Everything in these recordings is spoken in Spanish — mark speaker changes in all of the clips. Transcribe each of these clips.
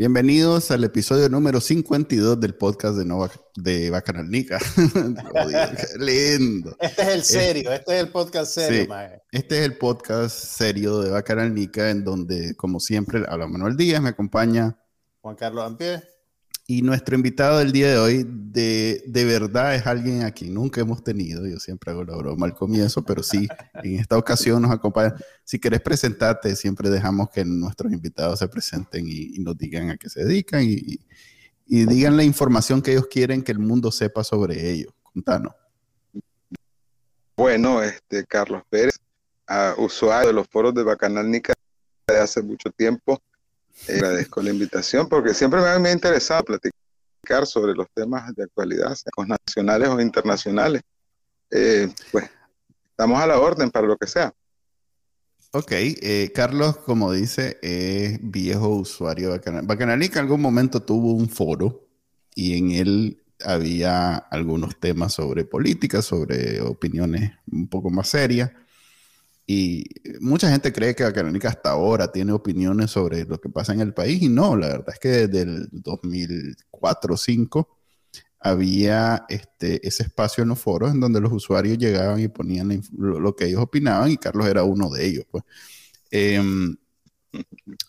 Speaker 1: Bienvenidos al episodio número 52 del podcast de, Nova, de Bacanalnica.
Speaker 2: lindo. Este es el serio, este es el podcast serio,
Speaker 1: Este es el podcast serio de Bacanalnica, en donde, como siempre, habla Manuel Díaz, me acompaña
Speaker 2: Juan Carlos Ampie.
Speaker 1: Y nuestro invitado del día de hoy, de, de, verdad, es alguien a quien nunca hemos tenido. Yo siempre hago la broma al comienzo, pero sí, en esta ocasión nos acompaña. Si querés presentarte, siempre dejamos que nuestros invitados se presenten y, nos digan a qué se dedican y, digan la información que ellos quieren que el mundo sepa sobre ellos. Contanos.
Speaker 3: Bueno, este Carlos Pérez, usuario de los foros de Bacanal Nica de hace mucho tiempo agradezco la invitación porque siempre me ha interesado platicar sobre los temas de actualidad, sean nacionales o internacionales. Eh, pues estamos a la orden para lo que sea.
Speaker 1: Ok, eh, Carlos, como dice, es viejo usuario de Bacanal. Bacanalica en algún momento tuvo un foro y en él había algunos temas sobre política, sobre opiniones un poco más serias. Y mucha gente cree que Bacanónica hasta ahora tiene opiniones sobre lo que pasa en el país y no, la verdad es que desde el 2004 o 2005 había este, ese espacio en los foros en donde los usuarios llegaban y ponían lo, que ellos opinaban y Carlos era uno de ellos. Pues. Em,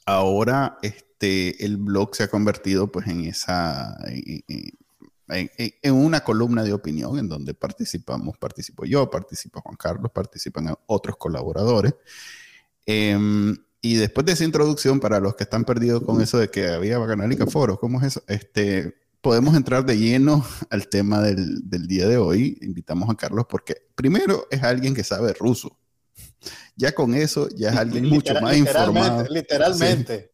Speaker 1: ahora este, el blog se ha convertido pues, en esa, una columna de opinión en donde participamos, participo yo, participa Juan Carlos, participan otros colaboradores. Em, y después de esa introducción, para los que están perdidos con eso de que había Bacanalica Foro, ¿cómo es eso? Este, podemos entrar de lleno al tema del, del, día de hoy. Invitamos a Carlos porque primero es alguien que sabe ruso. Ya con eso, ya es alguien mucho más informado.
Speaker 2: Literalmente.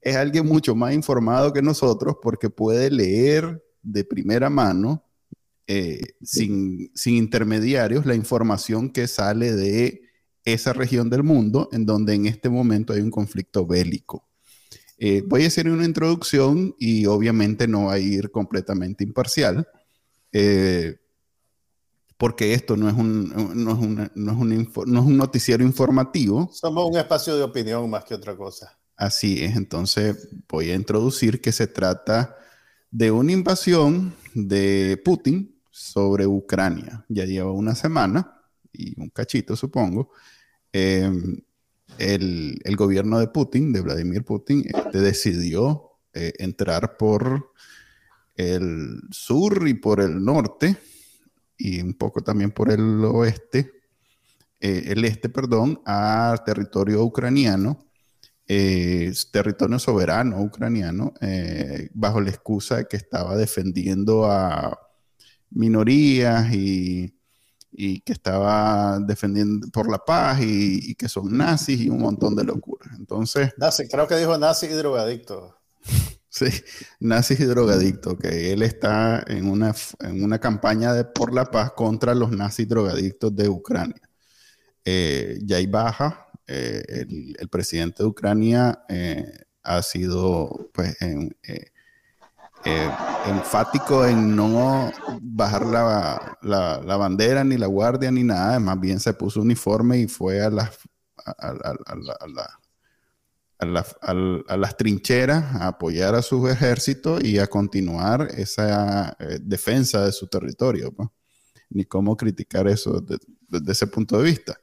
Speaker 1: Es alguien mucho más informado que nosotros porque puede leer de primera mano, eh, sin, intermediarios, la información que sale de esa región del mundo en donde en este momento hay un conflicto bélico. Eh, voy a hacer una introducción y obviamente no va a ir completamente imparcial, eh, porque esto no es, un, no, es no, es un no es un noticiero informativo.
Speaker 2: Somos un espacio de opinión más que otra cosa.
Speaker 1: Así es, entonces voy a introducir que se trata de una invasión de Putin sobre Ucrania. Ya lleva una semana y un cachito, supongo. Em, el, gobierno de Putin, de Vladimir Putin, este, decidió eh, entrar por el sur y por el norte y un poco también por el oeste, eh, el este, perdón, a territorio ucraniano eh, territorio soberano ucraniano eh, bajo la excusa de que estaba defendiendo a minorías y, que estaba defendiendo por la paz y, que son nazis y un montón de locuras. Entonces...
Speaker 2: Nazi, creo que dijo nazi y drogadicto.
Speaker 1: sí, nazis y drogadicto, que él está en una, en una campaña de por la paz contra los nazis drogadictos de Ucrania. Eh, ya hay baja eh, el, presidente de Ucrania eh, ha sido pues eh, enfático en no bajar la, bandera ni la guardia ni nada, más bien se puso uniforme y fue a las, a, las trincheras a apoyar a su ejército y a continuar esa defensa de su territorio. Pues. Ni cómo criticar eso desde, ese punto de vista.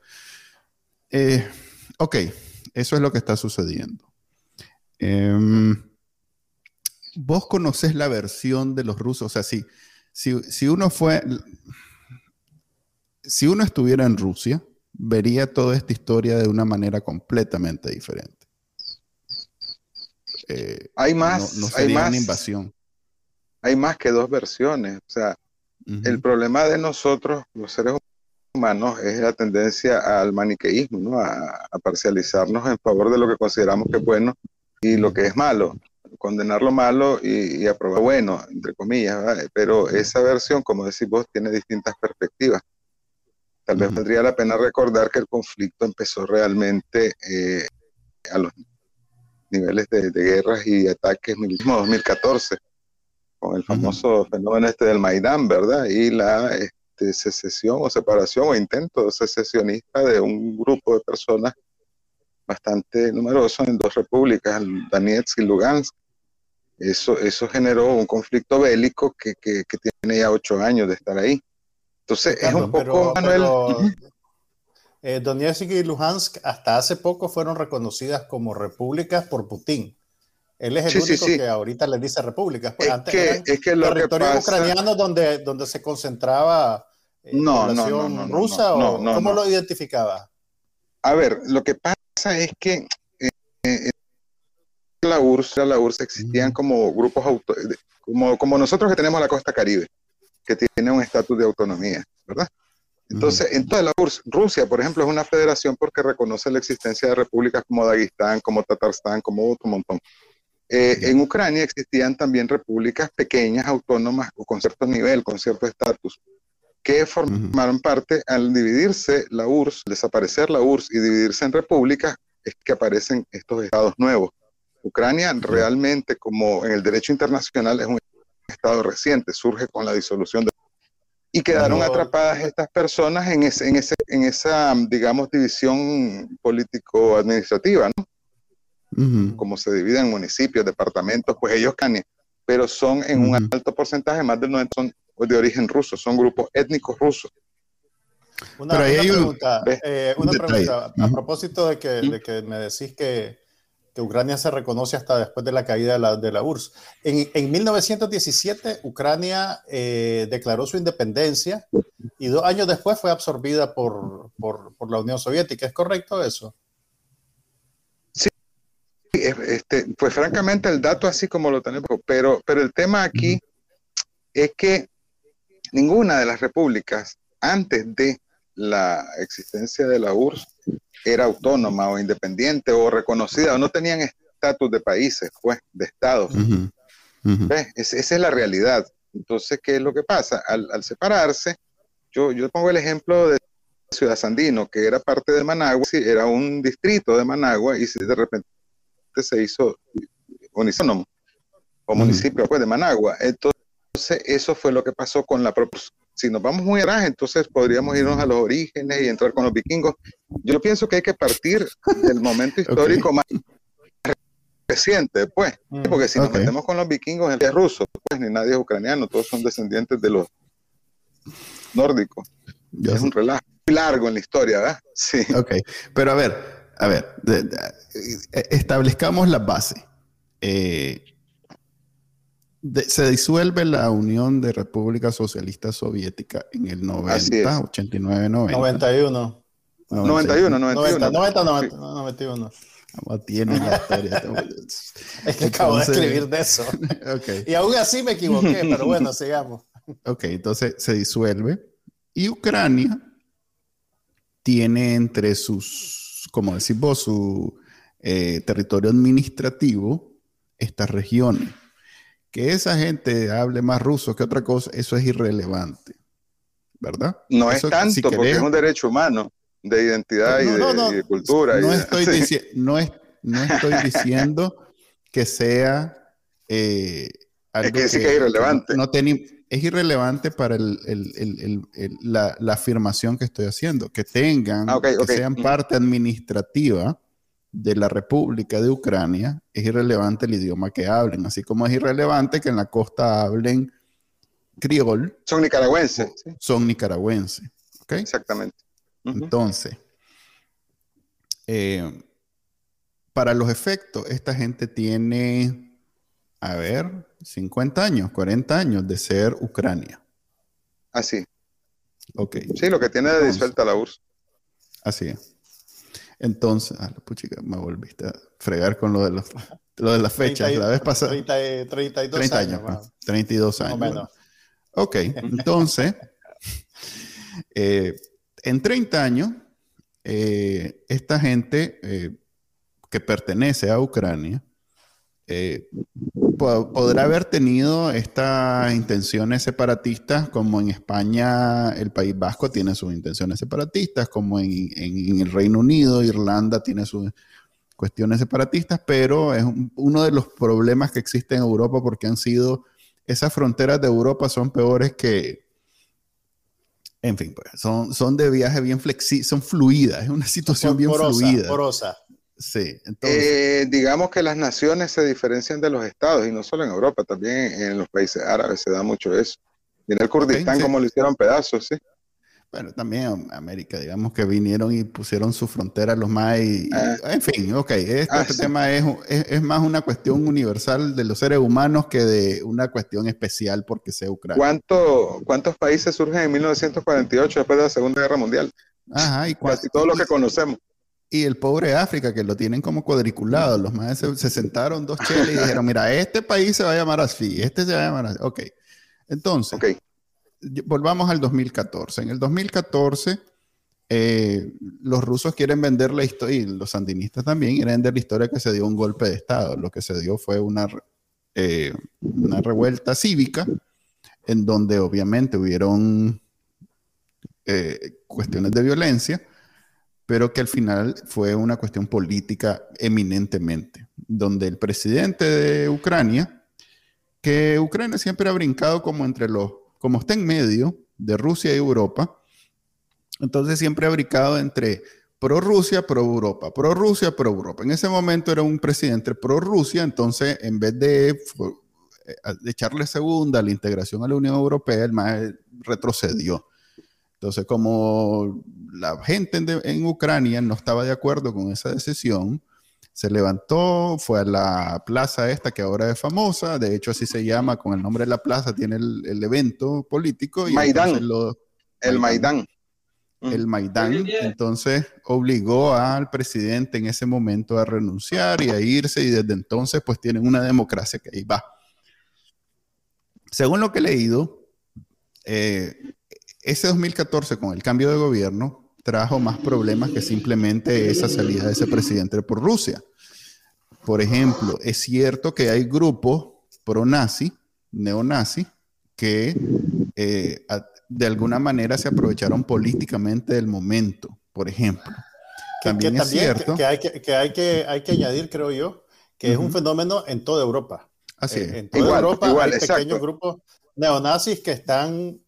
Speaker 1: Ok, eso es lo que está sucediendo. Em, vos conocés la versión de los rusos, o sea, si, si, uno fue, si uno estuviera en Rusia, vería toda esta historia de una manera completamente diferente.
Speaker 3: Eh, hay más,
Speaker 1: no, sería una invasión.
Speaker 3: Hay más que dos versiones. O sea, el problema de nosotros, los seres humanos, humanos es la tendencia al maniqueísmo, ¿no? a, parcializarnos en favor de lo que consideramos que es bueno y lo que es malo. condenar lo malo y, y aprobar bueno, entre comillas, pero esa versión, como decís vos, tiene distintas perspectivas. Tal vez valdría la pena recordar que el conflicto empezó realmente eh, a los niveles de, de guerras y ataques militares 2014, con el famoso fenómeno este del Maidán, ¿verdad? Y la este, secesión o separación o intento secesionista de un grupo de personas bastante numeroso en dos repúblicas, Donetsk y Lugansk. Eso, eso generó un conflicto bélico que, que, que tiene ya ocho años de estar ahí. Entonces, es
Speaker 2: Carlos,
Speaker 3: un poco,
Speaker 2: pero-
Speaker 3: Manuel,
Speaker 2: pero, eh, Donetsk y Luhansk hasta hace poco fueron reconocidas como repúblicas por Putin. Él es el
Speaker 3: Sí, sí,
Speaker 2: único
Speaker 3: sí.
Speaker 2: que ahorita les dice repúblicas. Pues
Speaker 3: es
Speaker 2: antes
Speaker 3: que,
Speaker 2: eran
Speaker 3: es que lo que
Speaker 2: territorios
Speaker 3: pasa,
Speaker 2: ucranianos donde, donde se concentraba eh,
Speaker 3: No, no,
Speaker 2: población
Speaker 3: no, no, no,
Speaker 2: rusa
Speaker 3: no,
Speaker 2: o
Speaker 3: no,
Speaker 2: cómo lo identificaba.
Speaker 3: a ver, lo que pasa es que eh, eh, la URSS, la URSS existían
Speaker 1: Ujú.
Speaker 3: como grupos auto, como, como nosotros que tenemos la costa caribe, que tiene un estatus de autonomía, ¿verdad? Entonces, en toda la URSS, Rusia, por ejemplo, es una federación porque reconoce la existencia de repúblicas como Dagestán, como Tatarstán, como otro montón. Eh,
Speaker 1: Ya.
Speaker 3: En Ucrania existían también repúblicas pequeñas, autónomas, o con cierto nivel, con cierto estatus, que formaron parte al dividirse la URSS, desaparecer la URSS y dividirse en repúblicas, es que aparecen estos estados nuevos. Ucrania realmente, como en el derecho internacional, es un estado reciente, surge con la disolución de... Y quedaron atrapadas estas personas en, ese, en, ese, en esa, digamos, división político-administrativa, ¿no? Como se dividen municipios, departamentos, pues ellos canen, pero son en un alto porcentaje, más del 90% son de origen ruso, son grupos étnicos rusos.
Speaker 2: Una,
Speaker 1: Pero ahí
Speaker 2: una
Speaker 1: hay un-
Speaker 2: pregunta, eh,
Speaker 1: un
Speaker 2: una pregunta a propósito de que, de que me decís que, que Ucrania se reconoce hasta después de la caída de la, de la URSS. En, en 1917, Ucrania eh, declaró su independencia y dos años después fue absorbida por, por, por la Unión Soviética. ¿Es correcto eso?
Speaker 3: Es- Este, pues francamente el dato así como lo tenemos, pero, pero el tema aquí es que ninguna de las repúblicas antes de la existencia de la URSS era autónoma o independiente o reconocida o no tenían estatus de países, pues, de estados. Es- esa es la realidad. Entonces, ¿qué es lo que pasa? Al, al separarse, yo, yo pongo el ejemplo de Ciudad Sandino, que era parte de Managua, era un distrito de Managua y de repente se hizo unisónomo o municipio pues, de Managua. Entonces, eso fue lo que pasó con la proporción. Si nos vamos muy atrás, entonces podríamos irnos a los orígenes y entrar con los vikingos. Yo pienso que hay que partir del momento histórico más reciente, pues.
Speaker 2: Mm.
Speaker 3: Porque si nos metemos con los vikingos, el es ruso, pues ni nadie es ucraniano, todos son descendientes de los nórdicos. Es
Speaker 1: sé.
Speaker 3: un relajo largo en la historia, ¿verdad? Sí.
Speaker 1: Ok, pero a ver, a ver, de- de- eh, establezcamos la base. Eh, de- se disuelve la Unión de República Socialista Soviética en el 90,
Speaker 3: Así es.
Speaker 1: 89, 90.
Speaker 2: 91.
Speaker 3: 91,
Speaker 2: 90,
Speaker 3: 91.
Speaker 2: 90, 90, 91.
Speaker 1: Vamos, tiene la historia.
Speaker 2: Es que acabo de
Speaker 1: Entonces-
Speaker 2: escribir de eso.
Speaker 1: ok,
Speaker 2: Y aún así me equivoqué, pero bueno, sigamos.
Speaker 1: ok, entonces se disuelve y Ucrania tiene entre sus, como decís vos, su eh, territorio administrativo estas regiones. Que esa gente hable más ruso que otra cosa, eso es irrelevante, ¿verdad?
Speaker 3: No
Speaker 1: Eso,
Speaker 3: es tanto,
Speaker 1: si
Speaker 3: porque es un derecho humano de identidad y, de,
Speaker 2: no, no.
Speaker 3: y de cultura. y
Speaker 1: No
Speaker 3: de-
Speaker 1: estoy,
Speaker 3: sí.
Speaker 1: dici- no, es- no estoy diciendo que sea eh, algo
Speaker 3: que sí que es irrelevante.
Speaker 1: no- es irrelevante para el- el- el- el- el- la, la afirmación que estoy haciendo, que tengan,
Speaker 3: Ah,
Speaker 1: que sean parte administrativa de la República de Ucrania, es irrelevante el idioma que hablen, así como es irrelevante que en la costa hablen criol,
Speaker 3: Son nicaragüenses. sí,
Speaker 1: son nicaragüenses. ¿ok?
Speaker 3: exactamente.
Speaker 1: Entonces, eh, para los efectos, esta gente tiene, a ver, 50 años, 40 años de ser Ucrania.
Speaker 3: Así.
Speaker 1: Ok,
Speaker 3: Sí, lo que tiene de disuelta la URSS.
Speaker 1: así es. Entonces, ah, la puchica, me volviste a fregar con lo de, los, lo de las fechas.
Speaker 2: 30 y-
Speaker 1: La vez pasada,
Speaker 2: 30 y- 32
Speaker 1: 30
Speaker 2: años.
Speaker 1: años, pues, 32
Speaker 2: más o
Speaker 1: años.
Speaker 2: menos.
Speaker 1: Ok, entonces, eh, en 30 años, eh, esta gente eh, que pertenece a Ucrania eh, podrá haber tenido estas intenciones separatistas, como en España el País Vasco tiene sus intenciones separatistas, como en, el Reino Unido, Irlanda tiene sus cuestiones separatistas, pero es uno de los problemas que existen en Europa porque han sido, esas fronteras de Europa son peores que, en fin, pues son, son de viaje bien flexibles, son fluidas, es una situación bien fluida.
Speaker 2: Porosa.
Speaker 1: Sí,
Speaker 3: entonces... Eh, digamos que las naciones se diferencian de los estados y no solo en Europa, también en los países árabes se da mucho eso. Mira el Kurdistán como lo hicieron pedazos, sí.
Speaker 1: Bueno, también América, digamos que vinieron y pusieron su frontera los más y, ah. en fin, ok, este, ah, tema es, es, más una cuestión universal de los seres humanos que de una cuestión especial porque sea Ucrania.
Speaker 3: ¿Cuánto, ¿Cuántos países surgen en 1948 después de la Segunda Guerra Mundial?
Speaker 1: Ajá, y
Speaker 3: casi todo lo que conocemos.
Speaker 1: Y el pobre África, que lo tienen como cuadriculado, los más se, sentaron dos cheles y dijeron, mira, este país se va a llamar así, este se va a llamar así. Ok, entonces, volvamos al 2014. En el 2014, eh, los rusos quieren vender la historia, y los sandinistas también quieren vender la historia que se dio un golpe de Estado. Lo que se dio fue una, eh, una revuelta cívica, en donde obviamente hubieron eh, cuestiones de violencia pero que al final fue una cuestión política eminentemente, donde el presidente de Ucrania, que Ucrania siempre ha brincado como entre los, como está en medio de Rusia y Europa, entonces siempre ha brincado entre pro-Rusia, pro-Europa, pro-Rusia, pro-Europa. En ese momento era un presidente pro-Rusia, entonces en vez de, eh, de echarle segunda a la integración a la Unión Europea, el MAE retrocedió. Entonces, como la gente en, Ucrania no estaba de acuerdo con esa decisión, se levantó, fue a la plaza esta que ahora es famosa, de hecho así se llama, con el nombre de la plaza tiene el, evento político.
Speaker 3: Y Maidán. el Maidán.
Speaker 1: El Maidán, entonces obligó al presidente en ese momento a renunciar y a irse y desde entonces pues tienen una democracia que ahí va. Según lo que he leído, eh, ese 2014 con el cambio de gobierno trajo más problemas que simplemente esa salida de ese presidente por Rusia. Por ejemplo, es cierto que hay grupos pro-nazi, neonazi, que eh, de alguna manera se aprovecharon políticamente del momento, por ejemplo.
Speaker 2: También es cierto. Que, hay que, hay que, hay que añadir, creo yo, que es un fenómeno en toda Europa.
Speaker 1: Así
Speaker 2: eh, En toda Europa hay pequeños grupos neonazis que están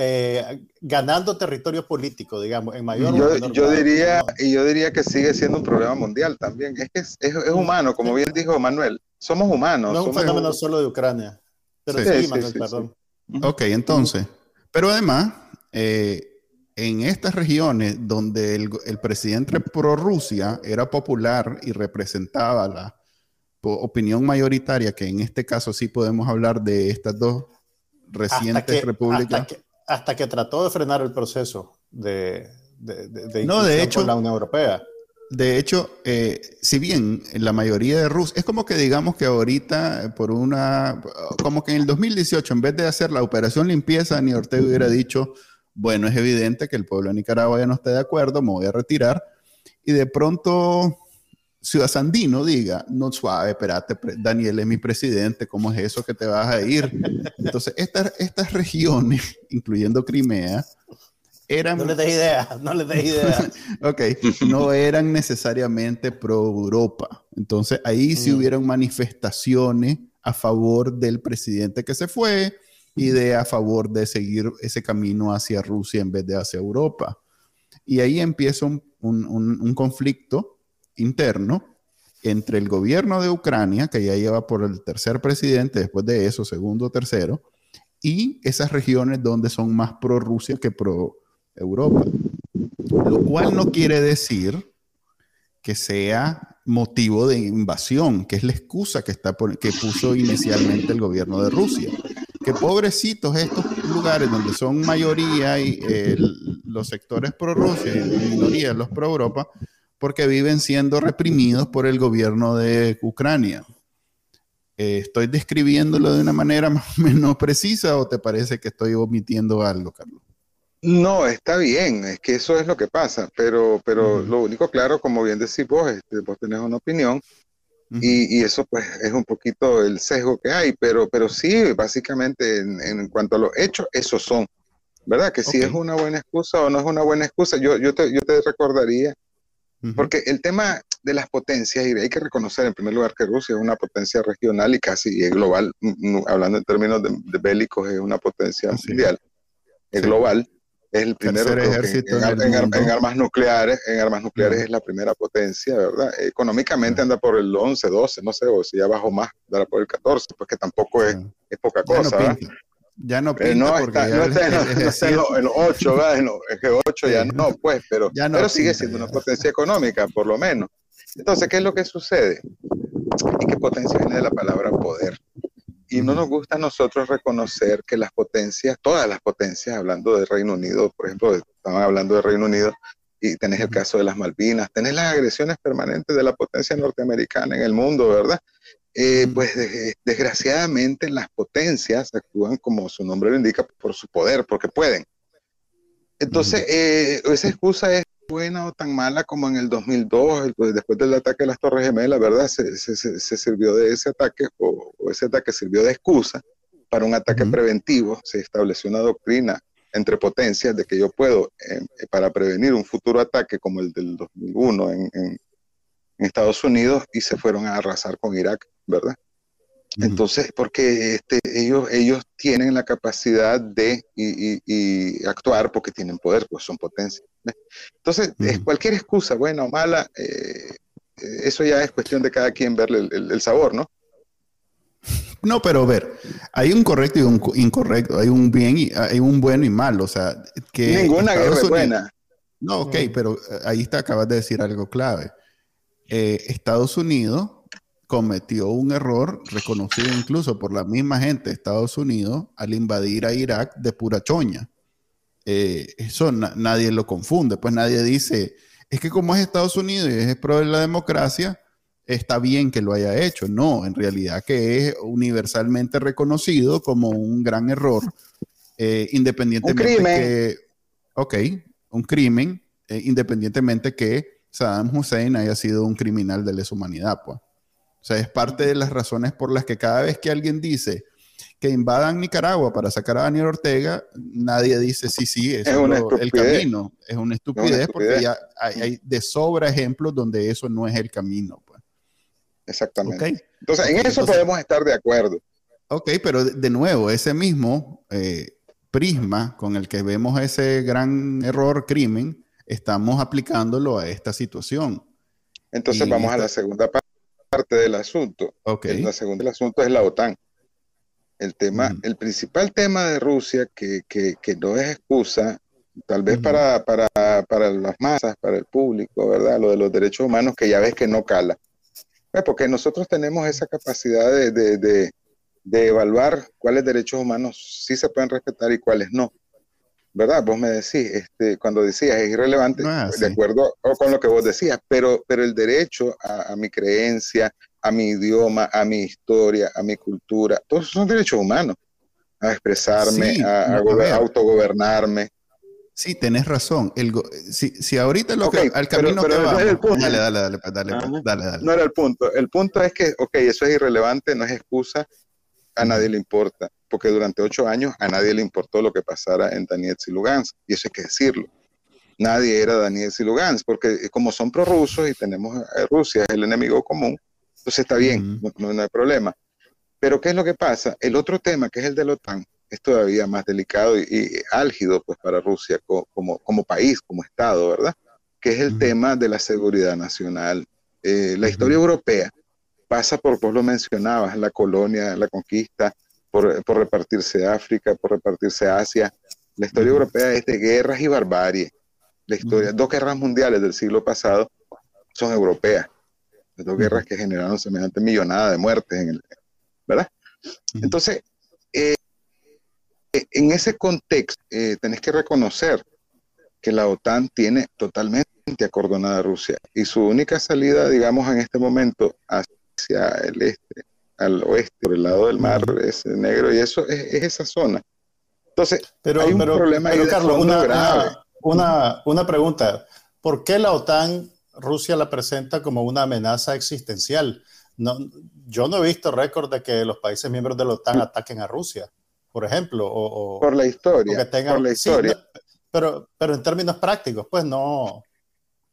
Speaker 2: eh, ganando territorio político, digamos, en mayor
Speaker 3: yo, yo diría Y yo diría que sigue siendo un problema mundial también. Es que es, es, humano, como bien dijo Manuel. Somos humanos.
Speaker 2: No es un fenómeno solo de Ucrania. Pero sí, Manuel, perdón.
Speaker 1: Ok, entonces, pero además, eh, en estas regiones donde el, el presidente pro-Rusia era popular y representaba la opinión mayoritaria, que en este caso sí podemos hablar de estas dos recientes repúblicas
Speaker 2: hasta que trató de frenar el proceso de, de, de, no, de hecho, la Unión Europea.
Speaker 1: De hecho, eh, si bien la mayoría de Rusia, es como que digamos que ahorita por una, como que en el 2018, en vez de hacer la operación limpieza, ni Ortega hubiera dicho, bueno, es evidente que el pueblo de Nicaragua ya no está de acuerdo, me voy a retirar. Y de pronto Ciudad Sandino diga, no suave, espérate, Daniel es mi presidente, ¿cómo es eso que te vas a ir? Entonces, estas, estas regiones, incluyendo Crimea, eran...
Speaker 2: No les des idea, no les des idea.
Speaker 1: ok, no eran necesariamente pro-Europa. Entonces, ahí sí mm. hubieron manifestaciones a favor del presidente que se fue y de a favor de seguir ese camino hacia Rusia en vez de hacia Europa. Y ahí empieza un, un, un conflicto interno entre el gobierno de Ucrania, que ya lleva por el tercer presidente, después de eso, segundo, tercero, y esas regiones donde son más pro Rusia que pro Europa. Lo cual no quiere decir que sea motivo de invasión, que es la excusa que, está que puso inicialmente el gobierno de Rusia. Que pobrecitos estos lugares donde son mayoría y los sectores pro Rusia y minoría los pro Europa, porque viven siendo reprimidos por el gobierno de Ucrania. Eh, ¿Estoy describiéndolo de una manera más o menos precisa o te parece que estoy omitiendo algo, Carlos?
Speaker 3: No, está bien, es que eso es lo que pasa, pero, pero lo único claro, como bien decís vos, este, vos tenés una opinión, y, eso pues es un poquito el sesgo que hay, pero, pero sí, básicamente en, cuanto a los hechos, esos son, ¿verdad? Que si es una buena excusa o no es una buena excusa, yo, yo, te, yo te recordaría, porque el tema de las potencias, y hay que reconocer en primer lugar que Rusia es una potencia regional y casi global, hablando en términos de, bélicos, es una potencia mundial, es global es el primero en, armas nucleares, en armas nucleares es la primera potencia, ¿verdad? Económicamente anda por el 11, 12, no sé, o si ya bajo más, dará por el 14, pues que tampoco es, es poca cosa,
Speaker 1: ya no pinta. no,
Speaker 3: porque está, no está, en, los 8, ¿verdad? es que 8 ya no, pues, pero, pero sigue siendo una potencia económica, por lo menos. Entonces, ¿qué es lo que sucede? ¿Y qué potencia viene de la palabra poder? Y no nos gusta a nosotros reconocer que las potencias, todas las potencias, hablando del Reino Unido, por ejemplo, estaban hablando del Reino Unido, y tenés el caso de las Malvinas, tenés las agresiones permanentes de la potencia norteamericana en el mundo, ¿verdad? Eh, pues desgraciadamente las potencias actúan como su nombre lo indica por su poder, porque pueden. Entonces, eh, esa excusa es buena o tan mala como en el 2002, pues, después del ataque a las Torres Gemelas, ¿verdad? Se, sirvió de ese ataque o, ese ataque sirvió de excusa para un ataque preventivo. Se estableció una doctrina entre potencias de que yo puedo, eh, para prevenir un futuro ataque como el del 2001 en, en, Estados Unidos, y se fueron a arrasar con Irak, ¿verdad? Entonces, porque este, ellos, ellos tienen la capacidad de y, actuar porque tienen poder, pues son potencia. Entonces, cualquier excusa, buena o mala, eh, eso ya es cuestión de cada quien verle el, sabor, ¿no?
Speaker 1: No, pero ver, hay un correcto y un incorrecto, hay un bien y hay un bueno y malo, o sea, que
Speaker 3: ninguna guerra es buena.
Speaker 1: No, ok, pero eh, ahí está, acabas de decir algo clave. Eh, Estados Unidos cometió un error reconocido incluso por la misma gente de Estados Unidos al invadir a Irak de pura choña. Eh, eso nadie lo confunde, pues nadie dice, es que como es Estados Unidos y es pro de la democracia, está bien que lo haya hecho. No, en realidad que es universalmente reconocido como un gran error, eh, independientemente un crimen. que, ok, un crimen, eh, independientemente que Saddam Hussein haya sido un criminal de lesa humanidad, pues. O sea, es parte de las razones por las que cada vez que alguien dice que invadan Nicaragua para sacar a Daniel Ortega, nadie dice sí, sí, es, el camino. Es una estupidez, porque ya hay, de sobra ejemplos donde eso no es el camino. Pues.
Speaker 3: Exactamente. Entonces, en eso podemos estar de acuerdo.
Speaker 1: Ok, pero de, nuevo, ese mismo eh, prisma con el que vemos ese gran error, crimen, estamos aplicándolo a esta situación.
Speaker 3: Entonces, vamos a la segunda parte parte del asunto.
Speaker 1: Okay.
Speaker 3: La segunda del asunto es la OTAN. El tema, el principal tema de Rusia, que, que, que no es excusa, tal vez para, para, para, las masas, para el público, ¿verdad? Lo de los derechos humanos, que ya ves que no cala. Pues porque nosotros tenemos esa capacidad de, de, de, de evaluar cuáles derechos humanos sí se pueden respetar y cuáles no. ¿Verdad? Vos me decís, este, cuando decías es irrelevante, ah, de acuerdo con lo que vos decías, pero, pero el derecho a, mi creencia, a mi idioma, a mi historia, a mi cultura, todos son derechos humanos, a expresarme, a, autogobernarme.
Speaker 1: Sí, tenés razón. El si, si, ahorita lo que, al camino que vamos,
Speaker 3: dale, dale, dale, pues, dale, pues, dale, dale, No era el punto. El punto es que, ok, eso es irrelevante, no es excusa, a nadie le importa porque durante ocho años a nadie le importó lo que pasara en Donetsk y Lugansk, y eso hay que decirlo. Nadie era Donetsk y Lugansk, porque como son prorrusos y tenemos a Rusia, es el enemigo común, entonces está bien, no, hay problema. Pero ¿qué es lo que pasa? El otro tema, que es el de la OTAN, es todavía más delicado y, álgido pues, para Rusia como, como, país, como Estado, ¿verdad? Que es el tema de la seguridad nacional. Eh, la historia europea pasa por, vos lo mencionabas, la colonia, la conquista, por, repartirse África, por repartirse Asia. La historia europea es de guerras y barbarie. La historia, dos guerras mundiales del siglo pasado son europeas. Dos guerras que generaron semejante millonada de muertes, en el, ¿verdad? Entonces, eh, en ese contexto, eh, tenés que reconocer que la OTAN tiene totalmente acordonada a Rusia y su única salida, digamos, en este momento hacia el este al oeste, por el lado del mar es negro, y eso es, esa zona. Entonces,
Speaker 2: pero, hay un problema pero, Carlos, una, Una, una, pregunta. ¿Por qué la OTAN, Rusia la presenta como una amenaza existencial? no, yo no he visto récord de que los países miembros de la OTAN ataquen a Rusia, por ejemplo. O,
Speaker 3: por la historia. por la historia.
Speaker 2: pero, pero en términos prácticos, pues no.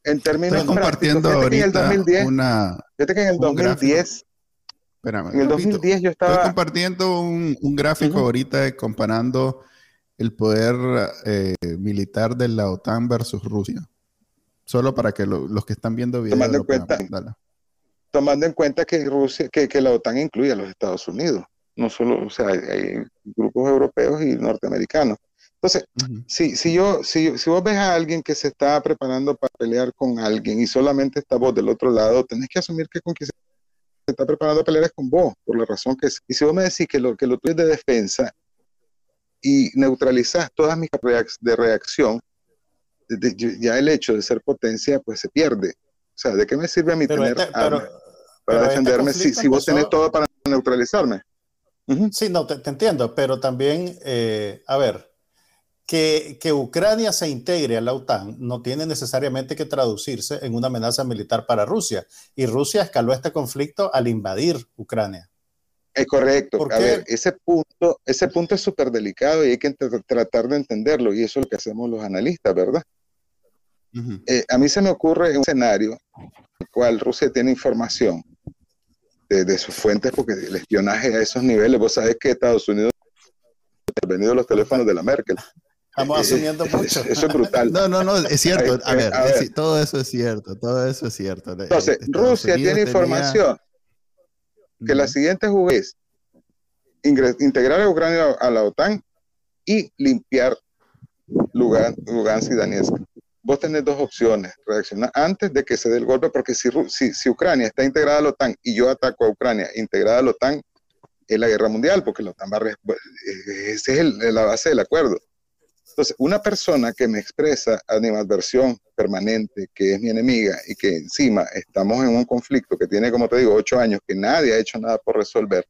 Speaker 3: En términos
Speaker 1: Estoy compartiendo ahorita en el 2010,
Speaker 3: una, que en el 2010
Speaker 1: Espérame,
Speaker 3: en el 2010 yo estaba...
Speaker 1: Estoy compartiendo un, un gráfico ahorita comparando el poder eh, militar de la OTAN versus Rusia. Solo para que los que están viendo video
Speaker 3: tomando, en cuenta, tomando en cuenta que Rusia, que, que, la OTAN incluye a los Estados Unidos, no solo, o sea, hay, grupos europeos y norteamericanos. Entonces, si, si, yo, si, si vos ves a alguien que se está preparando para pelear con alguien y solamente está vos del otro lado, tenés que asumir que con quien se está preparando a pelear es con vos, por la razón que es. Y si vos me decís que lo que lo tuyo de defensa y neutralizas todas mis reacciones de reacción, ya el hecho de ser potencia, pues se pierde. O sea, ¿de qué me sirve a mí tener este, para este defenderme si, si, vos tenés todo para neutralizarme?
Speaker 2: Sí, no, te, entiendo, pero también, eh, a ver, que, que, Ucrania se integre a la OTAN no tiene necesariamente que traducirse en una amenaza militar para Rusia. Y Rusia escaló este conflicto al invadir Ucrania.
Speaker 3: Es correcto. A ver, ese punto, ese punto es súper delicado y hay que tratar de entenderlo. Y eso es lo que hacemos los analistas, ¿verdad? Eh, a mí se me ocurre un escenario en el cual Rusia tiene información de, sus fuentes, porque el espionaje a esos niveles, vos sabés que Estados Unidos ha intervenido los teléfonos de la Merkel.
Speaker 2: Estamos asumiendo mucho.
Speaker 3: Eso es brutal.
Speaker 1: No, no, no, es cierto. A ver, todo eso es cierto, todo eso es cierto.
Speaker 3: Entonces, Rusia tiene información que la siguiente es integrar a Ucrania a la OTAN y limpiar Lugansk y Donetsk. Vos tenés dos opciones, reaccionar antes de que se dé el golpe, porque si, si, si Ucrania está integrada a la OTAN y yo ataco a Ucrania integrada a la OTAN, es la guerra mundial, porque la OTAN va a, esa es la base del acuerdo. Entonces, una persona que me expresa animadversión permanente, que es mi enemiga y que encima estamos en un conflicto que tiene, como te digo, ocho años, que nadie ha hecho nada por resolver,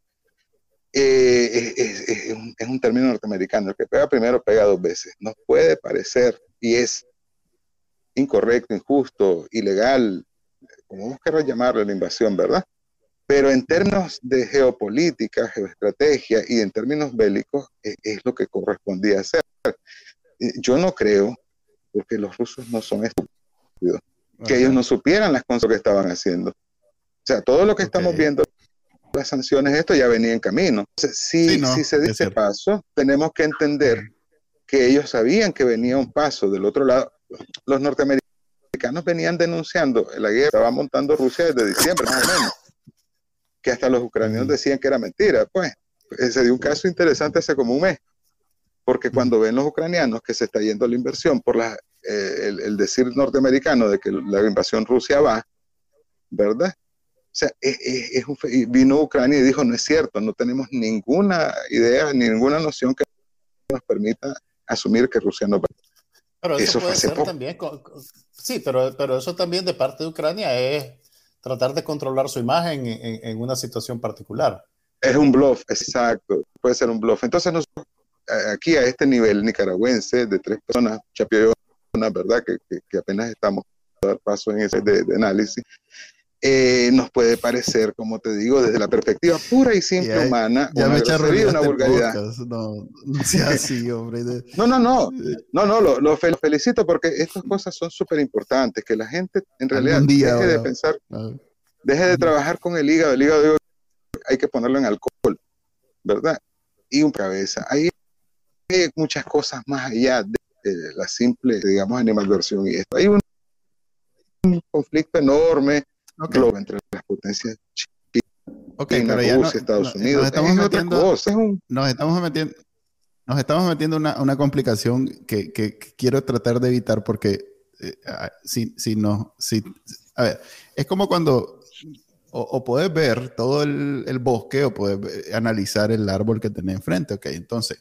Speaker 3: eh, es, un, es, un, término norteamericano. El que pega primero pega dos veces. Nos puede parecer y es incorrecto, injusto, ilegal, como vos querrás llamarlo, la invasión, ¿verdad? Pero en términos de geopolítica, geoestrategia y en términos bélicos, es, es lo que correspondía hacer. Eh, yo no creo, porque los rusos no son estúpidos, que ellos no supieran las cosas que estaban haciendo. O sea, todo lo que estamos viendo, las sanciones, esto ya venía en camino. si, si se dice paso, tenemos que entender que ellos sabían que venía un paso del otro lado. Los norteamericanos venían denunciando la guerra, estaba montando Rusia desde diciembre, más o menos, que hasta los ucranianos decían que era mentira. Pues, se dio un caso interesante hace como un mes porque cuando ven los ucranianos que se está yendo la inversión por la, eh, el, decir norteamericano de que la invasión Rusia va, ¿verdad? O sea, es, vino Ucrania y dijo, no es cierto, no tenemos ninguna idea, ninguna noción que nos permita asumir que Rusia no va.
Speaker 2: Pero eso, puede ser también, sí, pero, pero eso también de parte de Ucrania es tratar de controlar su imagen en, en una situación particular.
Speaker 3: Es un bluff, exacto, puede ser un bluff. Entonces nosotros aquí a este nivel nicaragüense de tres personas, Chapio ¿verdad? Que, que, apenas estamos a dar paso en ese de, análisis, eh, nos puede parecer, como te digo, desde la perspectiva pura y simple humana,
Speaker 1: ya una, me una vulgaridad. No, no sea así, hombre.
Speaker 3: no, no, no, no, no, lo, lo, felicito porque estas cosas son súper importantes, que la gente en realidad deje de pensar, deje de trabajar con el hígado, el hígado hay que ponerlo en alcohol, ¿verdad? Y un cabeza. Ahí muchas cosas más allá de, la simple, digamos, animalversión y esto. Hay un, conflicto enorme entre las potencias
Speaker 1: okay, China, Rusia, Estados Unidos. Nos estamos, metiendo, nos estamos metiendo, nos estamos metiendo una, una complicación que, que, quiero tratar de evitar porque eh, ah, si, si no, si, a ver, es como cuando o, o puedes ver todo el, el, bosque o puedes analizar el árbol que tenés enfrente, ok, entonces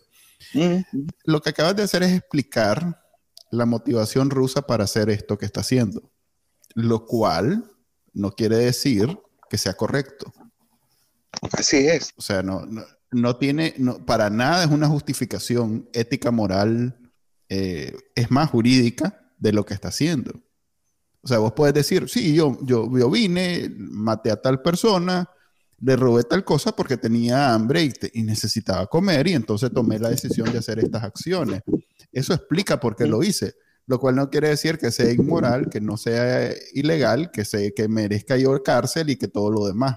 Speaker 1: lo que acabas de hacer es explicar la motivación rusa para hacer esto que está haciendo, lo cual no quiere decir que sea correcto.
Speaker 3: Así es.
Speaker 1: O sea, no, no, tiene, no, para nada es una justificación ética, moral, eh, es más jurídica de lo que está haciendo. O sea, vos puedes decir, sí, yo, yo, yo vine, maté a tal persona, le robé tal cosa porque tenía hambre y, y, necesitaba comer y entonces tomé la decisión de hacer estas acciones. Eso explica por qué lo hice, lo cual no quiere decir que sea inmoral, que no sea ilegal, que, se, que merezca yo cárcel y que todo lo demás.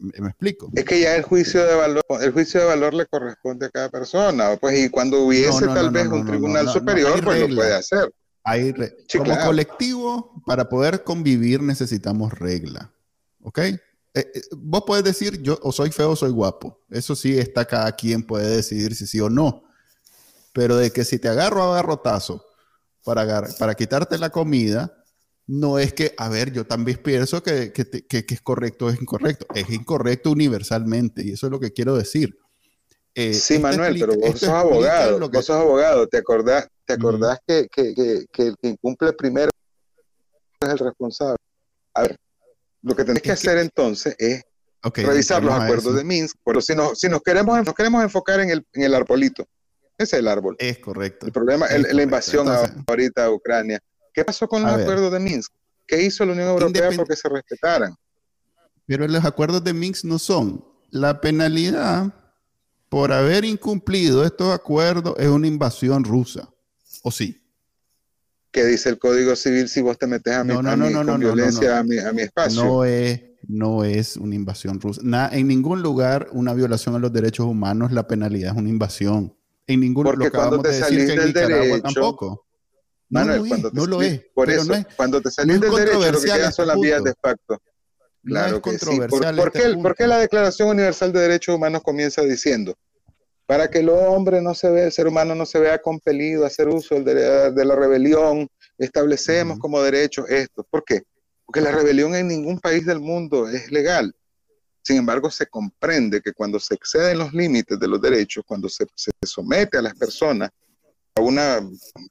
Speaker 1: ¿Me, explico?
Speaker 3: Es que ya el juicio de valor, el juicio de valor le corresponde a cada persona, pues y cuando hubiese tal vez un tribunal superior, pues lo puede hacer.
Speaker 1: Hay como colectivo, para poder convivir necesitamos regla. ¿Ok? Eh, eh, vos puedes decir, yo o soy feo o soy guapo. Eso sí está cada quien puede decidir si sí o no. Pero de que si te agarro a garrotazo para, para quitarte la comida, no es que, a ver, yo también pienso que, que, que, es correcto o es incorrecto. Es incorrecto universalmente y eso es lo que quiero decir.
Speaker 3: Eh, sí, Manuel, pero vos sos abogado, vos sos abogado, ¿te acordás, te acordás que, que, que, el que incumple primero es el responsable? A ver, lo que tenés que, hacer entonces es revisar los acuerdos de Minsk, pero si nos, si nos queremos, nos queremos enfocar en el, en el arbolito, ese es el árbol.
Speaker 1: Es correcto.
Speaker 3: El problema es la invasión ahorita a Ucrania. ¿Qué pasó con los acuerdos de Minsk? ¿Qué hizo la Unión Europea porque se respetaran?
Speaker 1: Pero los acuerdos de Minsk no son la penalidad por haber incumplido estos acuerdos es una invasión rusa. ¿O sí?
Speaker 3: ¿Qué dice el Código Civil si vos te metes a mi, violencia a mi, espacio?
Speaker 1: No es, no es una invasión rusa. en ningún lugar una violación a los derechos humanos la penalidad es una invasión. En ningún
Speaker 3: lugar. Porque cuando te salís del derecho, tampoco.
Speaker 1: Manuel, no cuando no lo es.
Speaker 3: Por eso, cuando te salís del derecho, lo que quedan son las vías de facto. Claro que sí. ¿Por, este qué, ¿Por, qué, la Declaración Universal de Derechos Humanos comienza diciendo? Para que el hombre no se vea, el ser humano no se vea compelido a hacer uso de, de la rebelión, establecemos como derecho esto. ¿Por qué? Porque la rebelión en ningún país del mundo es legal. Sin embargo, se comprende que cuando se exceden los límites de los derechos, cuando se, se somete a las personas a una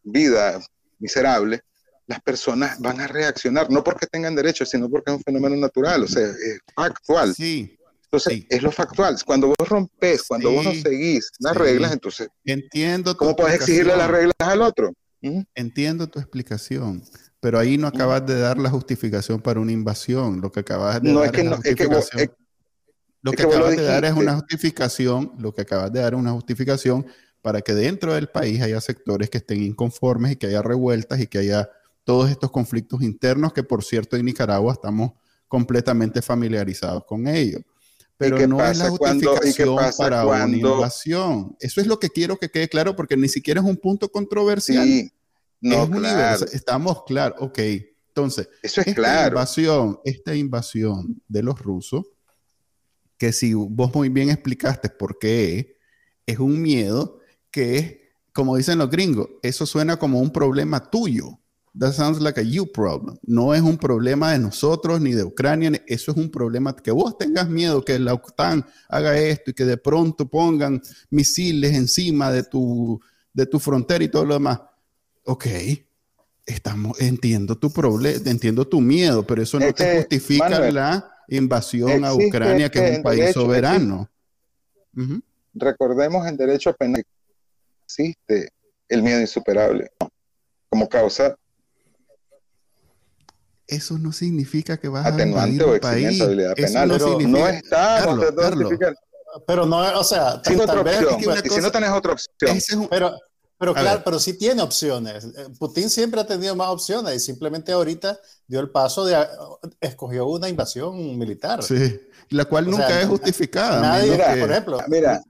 Speaker 3: vida miserable, las personas van a reaccionar, no porque tengan derechos, sino porque es un fenómeno natural, o sea, es factual.
Speaker 1: Sí.
Speaker 3: Entonces, es lo factual. Cuando vos rompes, cuando vos no seguís las reglas, entonces.
Speaker 1: Entiendo.
Speaker 3: ¿Cómo puedes exigirle las reglas al otro?
Speaker 1: Entiendo tu explicación, pero ahí no acabas de dar la justificación para una invasión. Lo que acabas de dar es, no, es que lo que, acabas de dar es una justificación, lo que acabas de dar es una justificación para que dentro del país haya sectores que estén inconformes y que haya revueltas y que haya todos estos conflictos internos que, por cierto, en Nicaragua estamos completamente familiarizados con ellos. Pero no es la justificación para una invasión. Eso es lo que quiero que quede claro porque ni siquiera es un punto controversial. Sí,
Speaker 3: no, claro.
Speaker 1: Estamos claros. Ok, entonces,
Speaker 3: Eso es
Speaker 1: esta,
Speaker 3: claro.
Speaker 1: invasión, esta invasión de los rusos, que si vos muy bien explicaste por qué es un miedo que es, como dicen los gringos, eso suena como un problema tuyo. That sounds like a you problem. No es un problema de nosotros ni de Ucrania. Eso es un problema que vos tengas miedo que la OTAN haga esto y que de pronto pongan misiles encima de tu, de tu frontera y todo lo demás. Ok, estamos, entiendo tu problema, entiendo tu miedo, pero eso no te justifica la invasión a Ucrania, que es un país soberano.
Speaker 3: Recordemos en derecho penal existe el miedo insuperable como causa.
Speaker 1: Eso no significa que vas
Speaker 3: atenuante a o país. penal. No, pero no está,
Speaker 2: Carlos, no Carlos. Pero no, o sea,
Speaker 3: sin otra opción. Es que si no tenés otra opción.
Speaker 2: Un, pero, pero claro, pero sí tiene opciones. Putin siempre ha tenido más opciones y simplemente ahorita dio el paso de escogió una invasión militar.
Speaker 1: Sí, la cual nunca sea, es justificada.
Speaker 2: Nadie, mira, por ejemplo.
Speaker 3: Mira,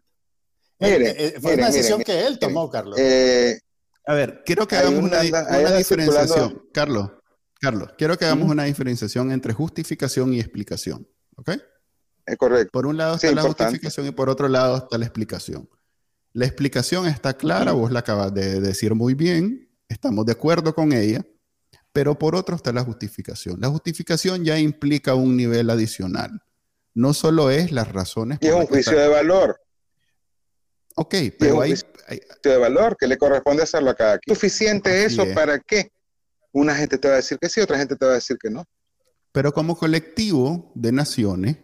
Speaker 3: Mire,
Speaker 2: eh, eh, fue una decisión que él tomó, Carlos.
Speaker 1: Eh, a ver, quiero que hagamos una, diferenciación. Carlos, Carlos, quiero que hagamos una diferenciación entre justificación y explicación. ¿Ok?
Speaker 3: Es correcto.
Speaker 1: Por un lado está la justificación y por otro lado está la explicación. La explicación está clara, vos la acabas de decir muy bien, estamos de acuerdo con ella, pero por otro está la justificación. La justificación ya implica un nivel adicional. No solo es las razones.
Speaker 3: Y es un juicio de valor.
Speaker 1: Ok, pero hay,
Speaker 3: de valor que le corresponde hacerlo a cada quien. ¿Suficiente eso para qué? Una gente te va a decir que sí, otra gente te va a decir que no.
Speaker 1: Pero como colectivo de naciones,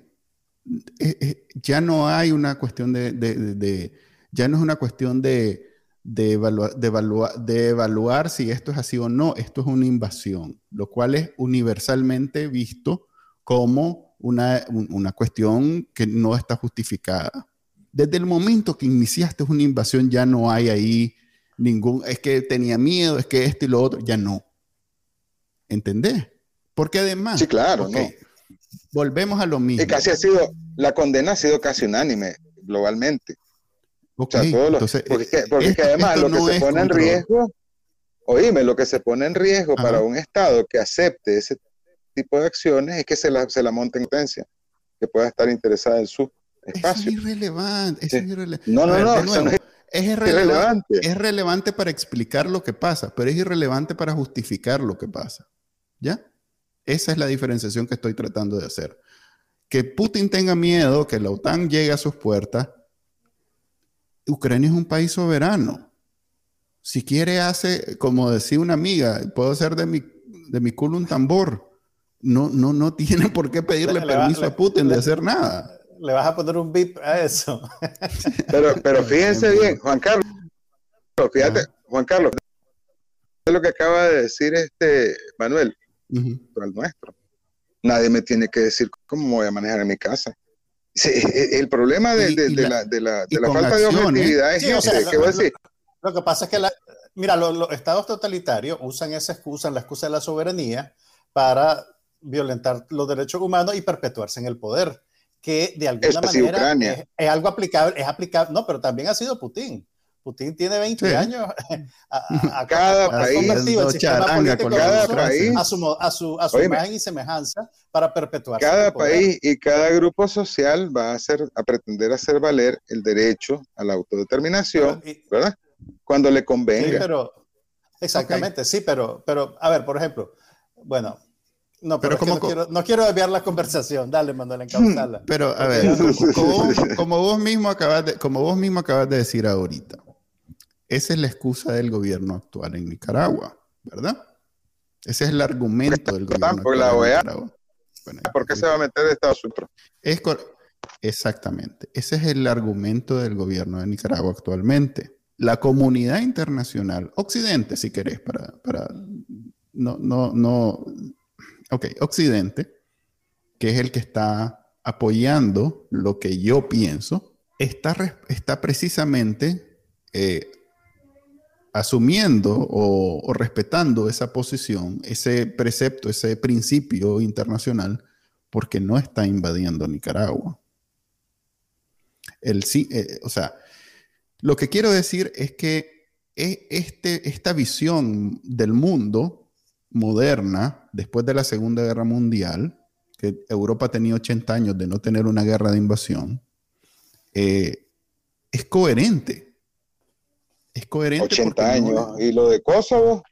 Speaker 1: eh, eh, ya no hay una cuestión de, ya no es una cuestión de, de, de, evaluar si esto es así o no, esto es una invasión, lo cual es universalmente visto como una, una cuestión que no está justificada. Desde el momento que iniciaste una invasión ya no hay ahí ningún, es que tenía miedo, es que esto y lo otro, ya no. ¿Entendés? Porque además...
Speaker 3: Sí, claro, no.
Speaker 1: Volvemos a lo mismo.
Speaker 3: Y casi ha sido, la condena ha sido casi unánime globalmente.
Speaker 1: Okay,
Speaker 3: entonces, porque, porque además lo que se pone en riesgo, oíme, lo que se pone en riesgo para un Estado que acepte ese tipo de acciones es que se la, se la monte en potencia, que pueda estar interesada en su espacio.
Speaker 1: es irrelevante. Es irrelevante.
Speaker 3: No, no, no,
Speaker 1: es, irrelevante. Es relevante para explicar lo que pasa, pero es irrelevante para justificar lo que pasa. ¿Ya? Esa es la diferenciación que estoy tratando de hacer. Que Putin tenga miedo, que la OTAN llegue a sus puertas, Ucrania es un país soberano. Si quiere, hace, como decía una amiga, puedo hacer de mi, de mi culo un tambor. No, no, no tiene por qué pedirle permiso a Putin de hacer nada.
Speaker 2: Le vas a poner un bip a eso.
Speaker 3: Pero, pero fíjense bien, Juan Carlos, fíjate, Juan Carlos, lo que acaba de decir este Manuel, el nuestro. Nadie me tiene que decir cómo voy a manejar en mi casa. E, e, el problema de, la, de la, falta de objetividad es que,
Speaker 2: lo, decir? Lo, que pasa es que, la, mira, los, estados totalitarios usan esa excusa, la excusa de la soberanía, para violentar los derechos humanos y perpetuarse en el poder, que de alguna manera es, algo aplicable, es aplicable, no, pero también ha sido Putin. Putin tiene 20 años
Speaker 3: a, cada país,
Speaker 2: el sistema político cada país, a su, a su, a su imagen y semejanza para perpetuar.
Speaker 3: Cada país y cada grupo social va a, hacer, a pretender hacer valer el derecho a la autodeterminación, ¿verdad? Cuando le convenga.
Speaker 2: Sí, pero, exactamente, sí, pero, pero, a ver, por ejemplo, bueno, no, pero, como, no, quiero, no, quiero, desviar la conversación. Dale, Manuel, encauzala.
Speaker 1: Pero, a ver, como, vos mismo acabas de, como vos mismo acabas de decir ahorita, esa es la excusa del gobierno actual en Nicaragua, ¿verdad? Ese es el argumento del gobierno actual
Speaker 3: la OEA. ¿Por qué se va a meter Estados Unidos?
Speaker 1: Es Exactamente. Ese es el argumento del gobierno de Nicaragua actualmente. La comunidad internacional, Occidente, si querés, para, para no, no, no, ok, Occidente, que es el que está apoyando lo que yo pienso, está, está precisamente eh, asumiendo o, respetando esa posición, ese precepto, ese principio internacional, porque no está invadiendo Nicaragua. El, eh, o sea, lo que quiero decir es que e, este, esta visión del mundo moderna, después de la Segunda Guerra Mundial, que Europa tenía 80 años de no tener una guerra de invasión, eh, es coherente es coherente.
Speaker 3: 80 años. ¿Y lo de Kosovo?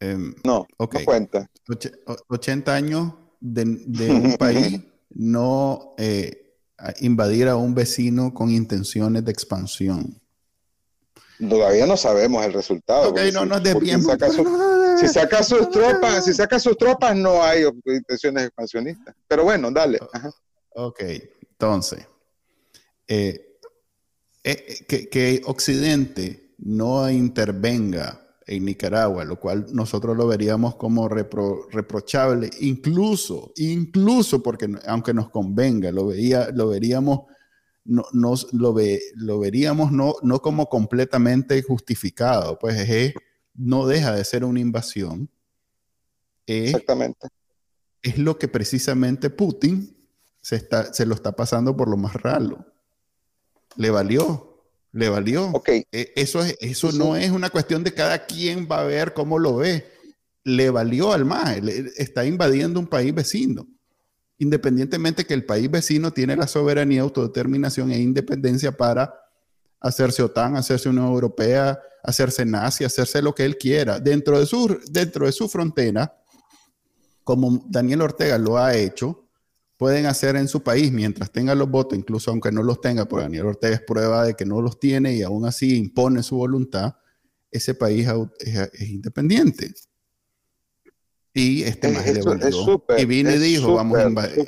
Speaker 1: Em,
Speaker 3: no, no cuenta.
Speaker 1: 80 años de, un país no eh, invadir a un vecino con intenciones de expansión.
Speaker 3: Todavía no sabemos el resultado.
Speaker 1: Ok, no nos desviemos.
Speaker 3: Si saca, sus tropas, si saca sus tropas, no hay intenciones expansionistas. Pero bueno, dale.
Speaker 1: Ok, entonces, eh, eh, eh, que, Occidente no intervenga en Nicaragua, lo cual nosotros lo veríamos como reprochable, incluso, incluso porque aunque nos convenga, lo, veía, lo veríamos, no, lo, ve, lo veríamos no, no como completamente justificado, pues no deja de ser una invasión.
Speaker 3: Exactamente.
Speaker 1: Es lo que precisamente Putin se, está, se lo está pasando por lo más raro le valió, le valió.
Speaker 3: Okay.
Speaker 1: E, eso, es, eso no es una cuestión de cada quien va a ver cómo lo ve. Le valió al MAE, está invadiendo un país vecino. Independientemente que el país vecino tiene la soberanía, autodeterminación e independencia para hacerse OTAN, hacerse Unión Europea, hacerse nazi, hacerse lo que él quiera. Dentro de su, dentro de su frontera, como Daniel Ortega lo ha hecho, pueden hacer en su país mientras tenga los votos, incluso aunque no los tenga, porque Daniel Ortega es prueba de que no los tiene y aún así impone su voluntad, ese país es, independiente. Y este más le
Speaker 3: y vino y dijo, vamos a invadir.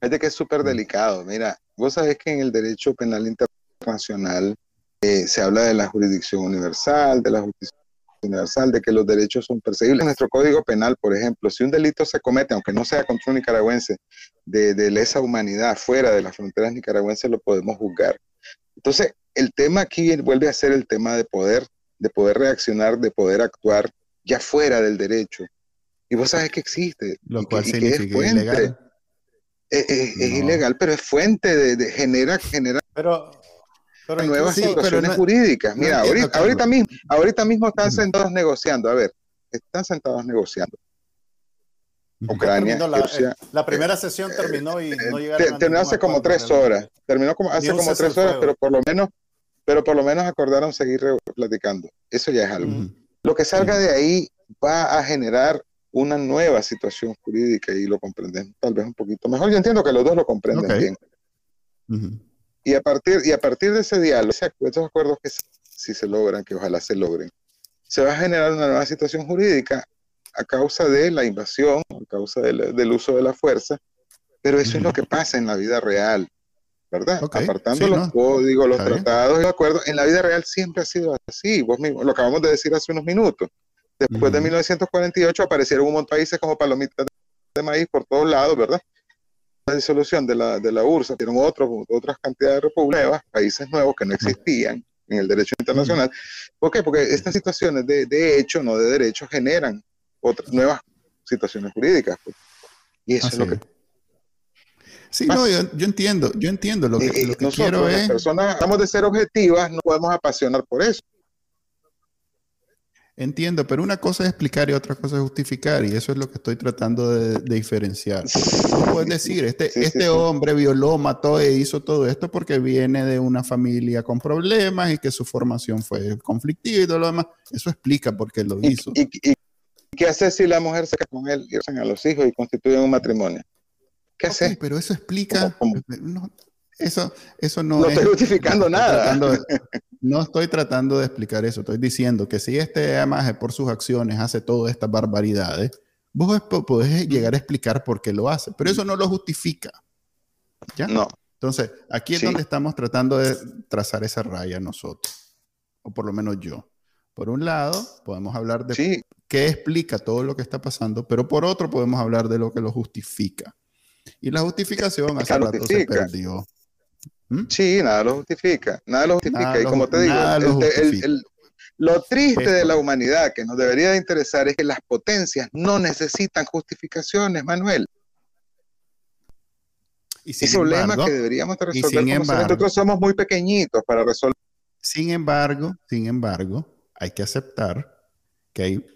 Speaker 3: Es de que es súper delicado. Mira, vos sabés que en el derecho penal internacional eh, se habla de la jurisdicción universal, de la justicia universal, de que los derechos son perseguibles. En nuestro código penal, por ejemplo, si un delito se comete, aunque no sea contra un nicaragüense, de, de lesa humanidad fuera de las fronteras nicaragüenses, lo podemos juzgar. Entonces, el tema aquí vuelve a ser el tema de poder, de poder reaccionar, de poder actuar ya fuera del derecho. Y vos sabes que existe.
Speaker 1: Lo cual significa ilegal.
Speaker 3: Es, es, ilegal, pero es fuente de, de genera, genera
Speaker 2: Pero, pero
Speaker 3: nuevas
Speaker 2: incluso-
Speaker 3: situaciones
Speaker 1: no-
Speaker 3: jurídicas. Mira,
Speaker 1: no entiendo,
Speaker 3: ahorita, ahorita mismo, ahorita mismo están sentados negociando. A ver, están sentados negociando. Ucrania,
Speaker 2: la,
Speaker 3: Rusia,
Speaker 2: eh, la primera sesión terminó y no llegaron
Speaker 3: terminó hace como
Speaker 2: acuerdo
Speaker 3: tres horas. Terminó como, hace como tres horas, pero por lo menos, pero por lo menos acordaron seguir platicando. Eso ya es algo.
Speaker 1: Ujú.
Speaker 3: Lo que salga
Speaker 1: Sí.
Speaker 3: de ahí va a generar una nueva situación jurídica y lo comprenden tal vez un poquito mejor. Yo entiendo que los dos lo comprenden
Speaker 1: Ok.
Speaker 3: bien.
Speaker 1: Ujú.
Speaker 3: Y a partir, y a partir de ese diálogo, esos acuerdos que si se logran, que ojalá se logren, se va a generar una nueva situación jurídica a causa de la invasión, a causa del, del uso de la fuerza, pero eso es lo que pasa en la vida real, ¿verdad?
Speaker 1: Ok,
Speaker 3: Apartando
Speaker 1: sí,
Speaker 3: los
Speaker 1: no,
Speaker 3: códigos, los
Speaker 1: está
Speaker 3: tratados y los acuerdos, en la vida real siempre ha sido así, vos mismo, lo acabamos de decir hace unos minutos. Después de
Speaker 1: Ujú.
Speaker 3: 1948 aparecieron un montón de países como palomitas de maíz por todos lados, ¿verdad? La disolución de la, de la URSS, dieron otros, otras cantidades de repúblicas, nuevas, países nuevos que no existían en el derecho internacional. ¿Por qué? Porque estas situaciones de, de hecho, no de derecho, generan otras nuevas situaciones jurídicas. pues. Y eso
Speaker 1: Así
Speaker 3: es lo que.
Speaker 1: Sí, no, yo, yo entiendo, yo entiendo. Lo que,
Speaker 3: eh,
Speaker 1: lo que
Speaker 3: nosotros,
Speaker 1: quiero
Speaker 3: las
Speaker 1: es.
Speaker 3: personas, tratamos de ser objetivas, no podemos apasionar por eso.
Speaker 1: Entiendo, pero una cosa es explicar y otra cosa es justificar, y eso es lo que estoy tratando de, de diferenciar. Tú puedes decir, este,
Speaker 3: Sí,
Speaker 1: este
Speaker 3: sí.
Speaker 1: hombre violó, mató e hizo todo esto porque viene de una familia con problemas y que su formación fue conflictiva y todo lo demás. Eso explica por qué lo
Speaker 3: ¿Y,
Speaker 1: hizo.
Speaker 3: y, y- qué hace si la mujer se casa con él y a los hijos y constituyen un matrimonio? ¿Qué
Speaker 1: Ok,
Speaker 3: hace?
Speaker 1: pero eso explica.
Speaker 3: ¿Cómo-
Speaker 1: no, eso, eso no,
Speaker 3: No
Speaker 1: es-
Speaker 3: estoy justificando
Speaker 1: estoy
Speaker 3: nada.
Speaker 1: de- no estoy tratando de explicar eso. Estoy diciendo que si este además por sus acciones hace todas estas barbaridades, vos po- podés llegar a explicar por qué lo hace, pero eso no lo justifica. ¿Ya?
Speaker 3: No,
Speaker 1: Entonces, aquí es
Speaker 3: Sí.
Speaker 1: donde estamos tratando de trazar esa raya nosotros, o por lo menos yo. Por un lado, podemos hablar de
Speaker 3: sí,
Speaker 1: qué explica todo lo que está pasando, pero por otro podemos hablar de lo que lo justifica. Y la justificación hace rato se
Speaker 3: justifica.
Speaker 1: perdió. ¿Mm?
Speaker 3: sí, nada lo justifica, nada lo justifica.
Speaker 1: Nada
Speaker 3: y como te digo, el- lo triste de la humanidad que nos debería de interesar es que las potencias no necesitan justificaciones, Manuel.
Speaker 1: Y
Speaker 3: El
Speaker 1: sin
Speaker 3: problema
Speaker 1: embargo,
Speaker 3: que deberíamos de resolver
Speaker 1: sin embargo-
Speaker 3: nosotros somos muy pequeñitos para resolver.
Speaker 1: sin embargo, sin embargo, hay que aceptar que hay,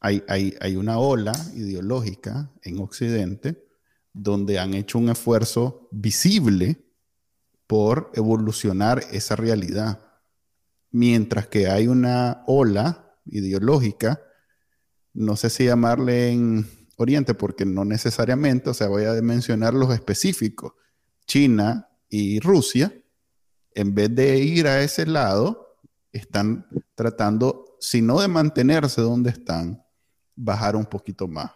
Speaker 1: hay, hay, hay una ola ideológica en Occidente donde han hecho un esfuerzo visible por evolucionar esa realidad. Mientras que hay una ola ideológica, no sé si llamarle en Oriente, porque no necesariamente, o sea, voy a mencionar los específicos. China y Rusia, en vez de ir a ese lado, están tratando, si no de mantenerse donde están, bajar un poquito más.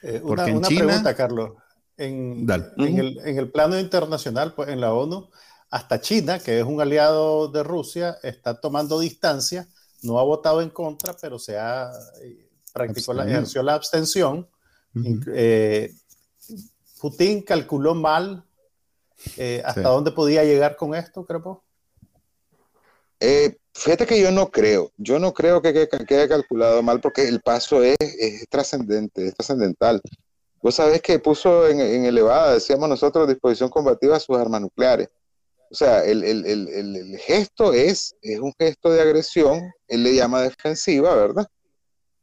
Speaker 2: Eh, una
Speaker 1: en
Speaker 2: una
Speaker 1: China-
Speaker 2: pregunta, Carlos. En,
Speaker 1: Dale.
Speaker 2: en el, en el plano internacional, pues en la ONU, hasta China, que es un aliado de Rusia, está tomando distancia, no ha votado en contra, pero se ha eh, practicó la,
Speaker 1: Abstenido.
Speaker 2: ejerció la abstención. Eh, Putin calculó mal eh, hasta
Speaker 1: Sí.
Speaker 2: dónde podía llegar con esto, creo.
Speaker 3: Eh, fíjate que yo no creo, yo no creo que, que, que haya calculado mal porque el paso es, es trascendente, es trascendental. Vos sabés que puso en, en elevada, decíamos nosotros, disposición combativa sus armas nucleares. O sea, el, el, el, gesto es, es un gesto de agresión, él le llama defensiva, ¿verdad?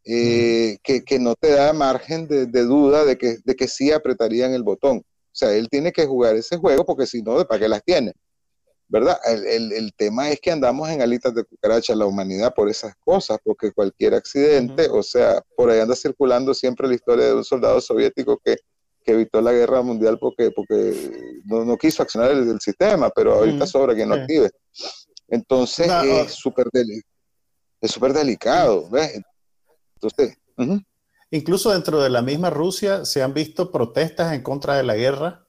Speaker 3: Eh, que, que no te da margen de, de duda de que, de que sí apretarían el botón. O sea, él tiene que jugar ese juego porque si no, ¿para qué las tiene? ¿verdad? El, el, el, tema es que andamos en alitas de cucaracha la humanidad por esas cosas, porque cualquier accidente, uh -huh. o sea, por ahí anda circulando siempre la historia de un soldado soviético que, que evitó la guerra mundial porque, porque no, no quiso accionar el, el, sistema, pero ahorita sobra quien lo sí. active. Entonces no, es súper deli es súper delicado, ¿ves? Entonces, uh -huh.
Speaker 2: incluso dentro de la misma Rusia se han visto protestas en contra de la guerra.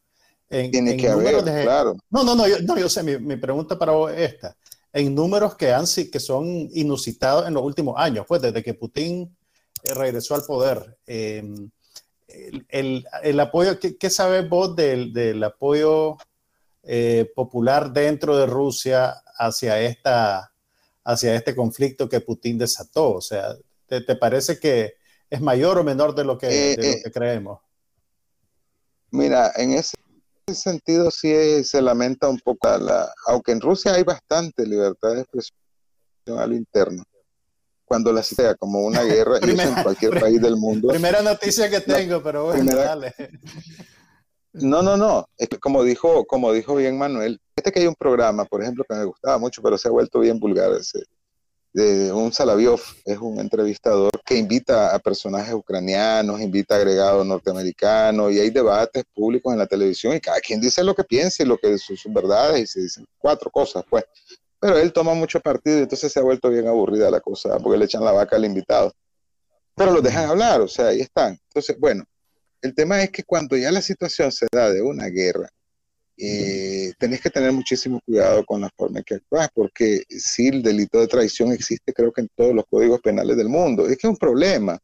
Speaker 2: En,
Speaker 3: Tiene
Speaker 2: en
Speaker 3: que haber,
Speaker 2: de...
Speaker 3: claro.
Speaker 2: No, no, no, yo, no, yo sé, mi, mi, pregunta para vos es esta. en números que, han, que son inusitados en los últimos años, pues desde que Putin eh, regresó al poder. Em, el, el, apoyo, ¿qué, qué sabes vos del, del apoyo eh, popular dentro de Rusia hacia, esta, hacia este conflicto que Putin desató? O sea, ¿te, te parece que es mayor o menor de lo que, de lo que creemos?
Speaker 3: Mira, en ese sentido sí se lamenta un poco, la, aunque en Rusia hay bastante libertad de expresión al interno, cuando la sea como una guerra primera, en cualquier país del mundo.
Speaker 2: Primera noticia que tengo, no, pero bueno, primera, dale.
Speaker 3: No, no, no, es que como dijo, como dijo bien Manuel, este que hay un programa, por ejemplo, que me gustaba mucho, pero se ha vuelto bien vulgar, ese, de un Salaviov, es un entrevistador que invita a personajes ucranianos, invita a agregados norteamericanos y hay debates públicos en la televisión y cada quien dice lo que piensa y lo que sus, sus verdades y se dicen cuatro cosas, pues. Pero él toma mucho partido y entonces se ha vuelto bien aburrida la cosa porque le echan la vaca al invitado. Pero los dejan hablar, o sea, ahí están. Entonces, bueno, el tema es que cuando ya la situación se da de una guerra, eh, tenés que tener muchísimo cuidado con la forma en que actúas, porque si el delito de traición existe, creo que en todos los códigos penales del mundo. Es que es un problema.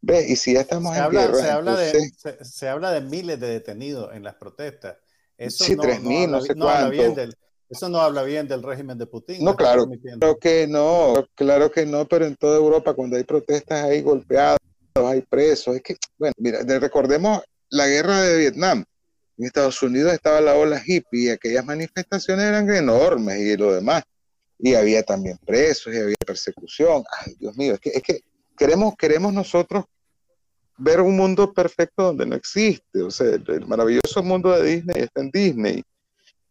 Speaker 3: ¿Ves? Y si ya estamos
Speaker 2: se
Speaker 3: en
Speaker 2: habla,
Speaker 3: guerra.
Speaker 2: Se habla, de, se, se, habla de miles de detenidos en las protestas. Eso
Speaker 3: sí,
Speaker 2: no,
Speaker 3: 3.000, no, no, sé
Speaker 2: no
Speaker 3: cuánto.
Speaker 2: Bien del, eso no habla bien del régimen de Putin.
Speaker 3: No, claro, claro que no, claro que no, pero en toda Europa cuando hay protestas hay golpeados, hay presos. Es que, bueno, mira, recordemos la guerra de Vietnam en Estados Unidos estaba la ola hippie y aquellas manifestaciones eran enormes y lo demás. Y había también presos y había persecución. Ay, Dios mío, es que, es que queremos, queremos nosotros ver un mundo perfecto donde no existe. O sea, el, el maravilloso mundo de Disney está en Disney.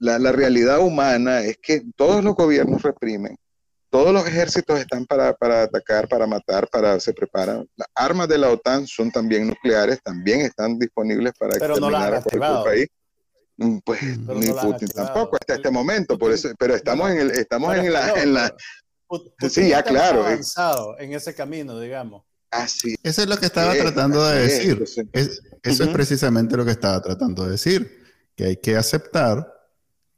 Speaker 3: La, la, realidad humana es que todos los gobiernos reprimen, todos los ejércitos están para, para, atacar, para matar, para se preparan. Las armas de la OTAN son también nucleares, también están disponibles para
Speaker 2: pero exterminar
Speaker 3: no a cualquier país. Pues pero ni no Putin tampoco hasta este momento, por eso, pero estamos en el, estamos en la, en la
Speaker 2: Putin
Speaker 3: sí, ya claro.
Speaker 2: avanzado en ese camino, digamos.
Speaker 3: Así.
Speaker 1: Eso es lo que estaba
Speaker 3: es,
Speaker 1: tratando de decir.
Speaker 3: Es,
Speaker 1: eso uh -huh. es precisamente lo que estaba tratando de decir, que hay que aceptar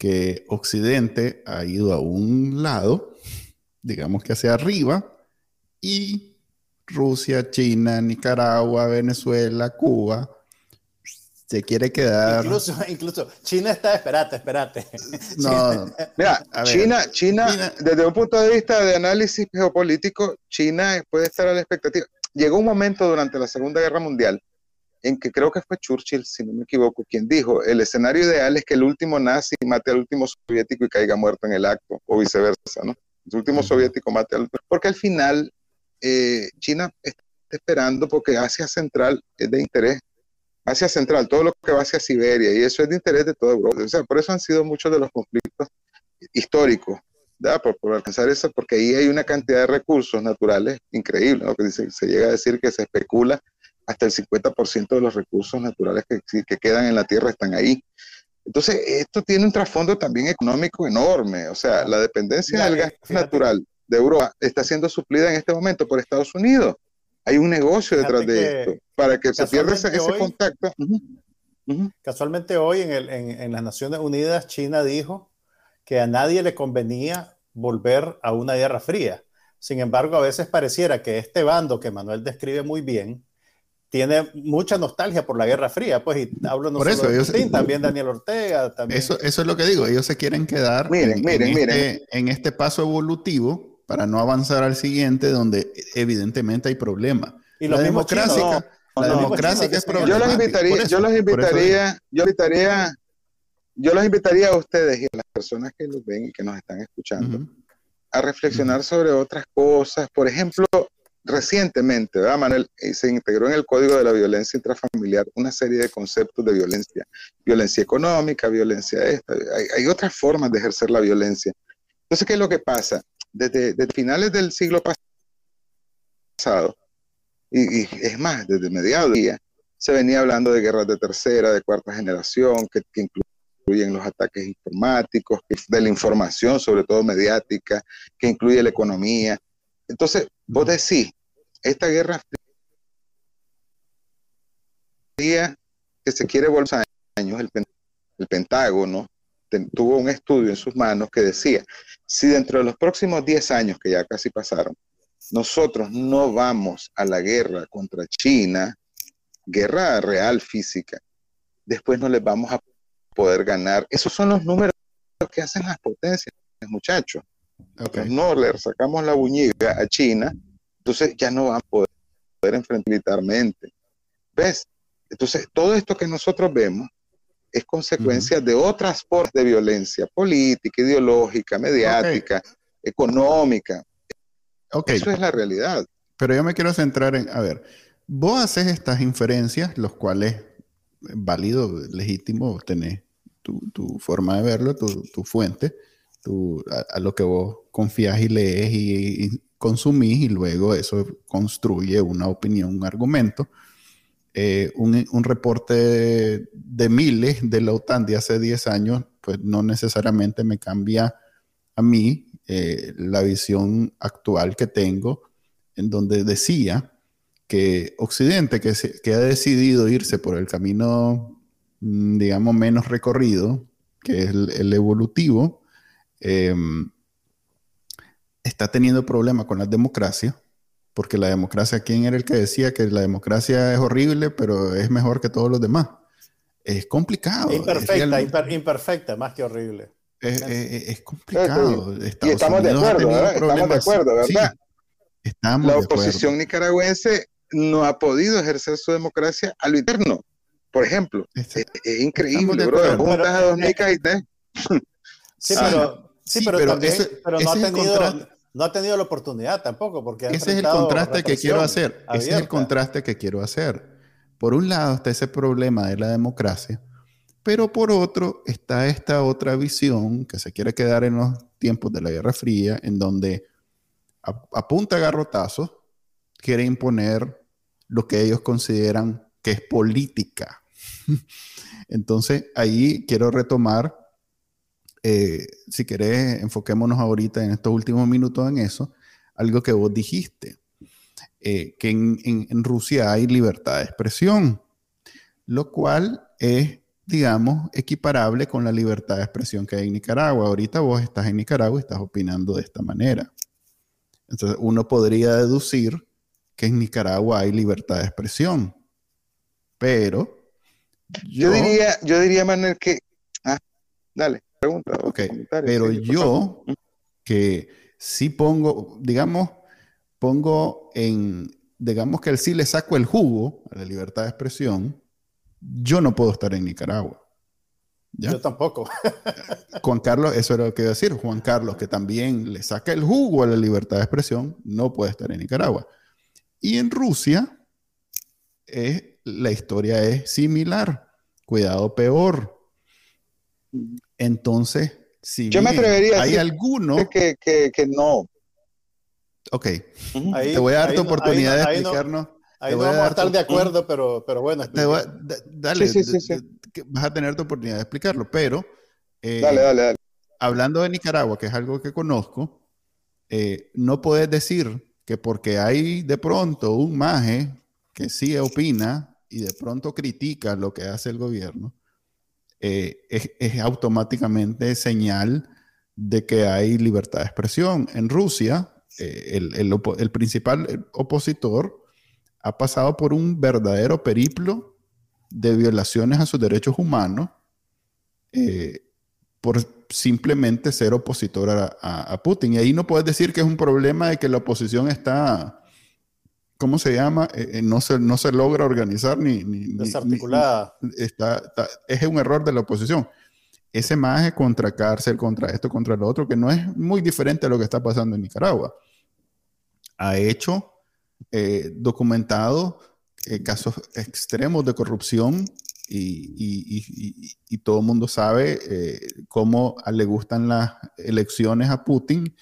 Speaker 1: que Occidente ha ido a un lado digamos que hacia arriba, y Rusia, China, Nicaragua, Venezuela, Cuba, se quiere quedar.
Speaker 2: Incluso, incluso China está, espérate, espérate.
Speaker 3: No, mira, China, China, China, desde un punto de vista de análisis geopolítico, China puede estar a la expectativa. Llegó un momento durante la Segunda Guerra Mundial en que creo que fue Churchill, si no me equivoco, quien dijo, el escenario ideal es que el último nazi mate al último soviético y caiga muerto en el acto, o viceversa, ¿no? el último soviético mate al porque al final eh, China está esperando porque Asia Central es de interés. Asia Central, todo lo que va hacia Siberia, y eso es de interés de toda Europa. O sea, por eso han sido muchos de los conflictos históricos, ¿verdad? Por, por alcanzar eso, porque ahí hay una cantidad de recursos naturales increíble, ¿no? que dice, se llega a decir que se especula hasta el 50% de los recursos naturales que, que quedan en la Tierra están ahí. Entonces, esto tiene un trasfondo también económico enorme. O sea, la dependencia del gas fíjate. natural de Europa está siendo suplida en este momento por Estados Unidos. Hay un negocio detrás de esto para que se pierda ese, ese
Speaker 2: hoy,
Speaker 3: contacto. Uh -huh.
Speaker 2: Uh -huh. Casualmente hoy en, el, en, en, las Naciones Unidas, China dijo que a nadie le convenía volver a una guerra fría. Sin embargo, a veces pareciera que este bando que Manuel describe muy bien, tiene mucha nostalgia por la Guerra Fría, pues, y hablo no
Speaker 1: por
Speaker 2: solo
Speaker 1: eso,
Speaker 2: de
Speaker 1: ellos,
Speaker 2: también Daniel Ortega. También.
Speaker 1: Eso, eso es lo que digo, ellos se quieren quedar
Speaker 3: miren,
Speaker 1: en,
Speaker 3: miren,
Speaker 1: en,
Speaker 3: miren.
Speaker 1: Este, en, Este, paso evolutivo para no avanzar al siguiente, donde evidentemente hay problemas.
Speaker 2: Y
Speaker 1: la democracia, no, la
Speaker 3: no,
Speaker 1: democracia que es
Speaker 3: Yo los invitaría, eso, yo los invitaría, yo invitaría, yo los invitaría a ustedes y a las personas que los ven y que nos están escuchando uh -huh. a reflexionar uh -huh. sobre otras cosas. Por ejemplo, recientemente, ¿verdad, Manuel? Eh, se integró en el Código de la Violencia Intrafamiliar una serie de conceptos de violencia. Violencia económica, violencia esta. Hay, hay otras formas de ejercer la violencia. Entonces, ¿qué es lo que pasa? Desde, finales del siglo pasado, y, es más, desde mediados día, se venía hablando de guerras de tercera, de cuarta generación, que, que incluyen los ataques informáticos, de la información, sobre todo mediática, que incluye la economía. Entonces, vos decís, esta guerra fría que se quiere volver años, el, el Pentágono tuvo un estudio en sus manos que decía, si dentro de los próximos 10 años, que ya casi pasaron, nosotros no vamos a la guerra contra China, guerra real física, después no les vamos a poder ganar. Esos son los números que hacen las potencias, muchachos. No le sacamos la buñiga a China, entonces ya no van a poder, enfrentar militarmente. ¿Ves? Entonces, todo esto que nosotros vemos es consecuencia de otras formas de violencia política, ideológica, mediática, económica. Eso es la realidad.
Speaker 1: Pero yo me quiero centrar en, a ver, vos haces estas inferencias, los cuales válido, legítimo, tenés tu, tu forma de verlo, tu, tu fuente, tu, a, lo que vos confías y lees y, consumís y luego eso construye una opinión, un argumento. Eh, un, un, reporte de, miles de la OTAN de hace 10 años, pues no necesariamente me cambia a mí eh, la visión actual que tengo, en donde decía que Occidente, que, que ha decidido irse por el camino, mm, digamos, menos recorrido, que es el, evolutivo, em, está teniendo problemas con la democracia, porque la democracia, ¿quién era el que decía que la democracia es horrible, pero es mejor que todos los demás? Es complicado.
Speaker 2: Imperfecta, imperfecta, más que horrible.
Speaker 1: Es, complicado.
Speaker 3: y estamos de acuerdo, ¿verdad? Estamos de acuerdo, ¿verdad?
Speaker 1: estamos
Speaker 3: la oposición nicaragüense no ha podido ejercer su democracia a lo interno. Por ejemplo, es, increíble, bro. Juntas a dos nicas y
Speaker 2: Sí, pero, sí, pero, pero no, ha tenido, no ha tenido la oportunidad tampoco. Porque
Speaker 1: ese es el contraste que quiero hacer. Ese es el contraste que quiero hacer. Por un lado está ese problema de la democracia, pero por otro está esta otra visión que se quiere quedar en los tiempos de la Guerra Fría, en donde apunta a garrotazos, quiere imponer lo que ellos consideran que es política. Entonces, ahí quiero retomar, eh, si querés, enfoquémonos ahorita en estos últimos minutos en eso, algo que vos dijiste, eh, que en, Rusia hay libertad de expresión, lo cual es, digamos, equiparable con la libertad de expresión que hay en Nicaragua. Ahorita vos estás en Nicaragua y estás opinando de esta manera. Entonces, uno podría deducir que en Nicaragua hay libertad de expresión. Pero
Speaker 3: yo, diría, yo diría, Manuel, que ah, dale, pregunta.
Speaker 1: Ok, pero yo que sí pongo, digamos, pongo en, digamos que el sí le saco el jugo a la libertad de expresión, yo no puedo estar en Nicaragua.
Speaker 2: Yo tampoco.
Speaker 1: Juan Carlos, eso era lo que iba a decir. Juan Carlos, que también le saca el jugo a la libertad de expresión, no puede estar en Nicaragua. Y en Rusia, la historia es similar. Cuidado peor. Entonces, si
Speaker 3: yo me atrevería
Speaker 1: hay alguno
Speaker 3: que, que, que, no.
Speaker 1: Ok. te voy a dar tu oportunidad de explicarnos.
Speaker 2: Ahí no vamos a estar de acuerdo, pero, pero bueno.
Speaker 1: dale, vas a tener tu oportunidad de explicarlo, pero
Speaker 3: eh, dale, dale, dale.
Speaker 1: hablando de Nicaragua, que es algo que conozco, eh, no puedes decir que porque hay de pronto un maje que sí opina y de pronto critica lo que hace el gobierno, eh, es, automáticamente señal de que hay libertad de expresión. En Rusia, eh, el, principal opositor ha pasado por un verdadero periplo de violaciones a sus derechos humanos eh, por simplemente ser opositor a, Putin. Y ahí no puedes decir que es un problema de que la oposición está, ¿cómo se llama? Eh, eh, no, se, no se logra organizar ni...
Speaker 2: Desarticulada.
Speaker 1: está, es un error de la oposición. Ese maje contra cárcel, contra esto, contra lo otro, que no es muy diferente a lo que está pasando en Nicaragua. Ha hecho, eh, documentado casos extremos de corrupción y, todo el mundo sabe eh, cómo le gustan las elecciones a Putin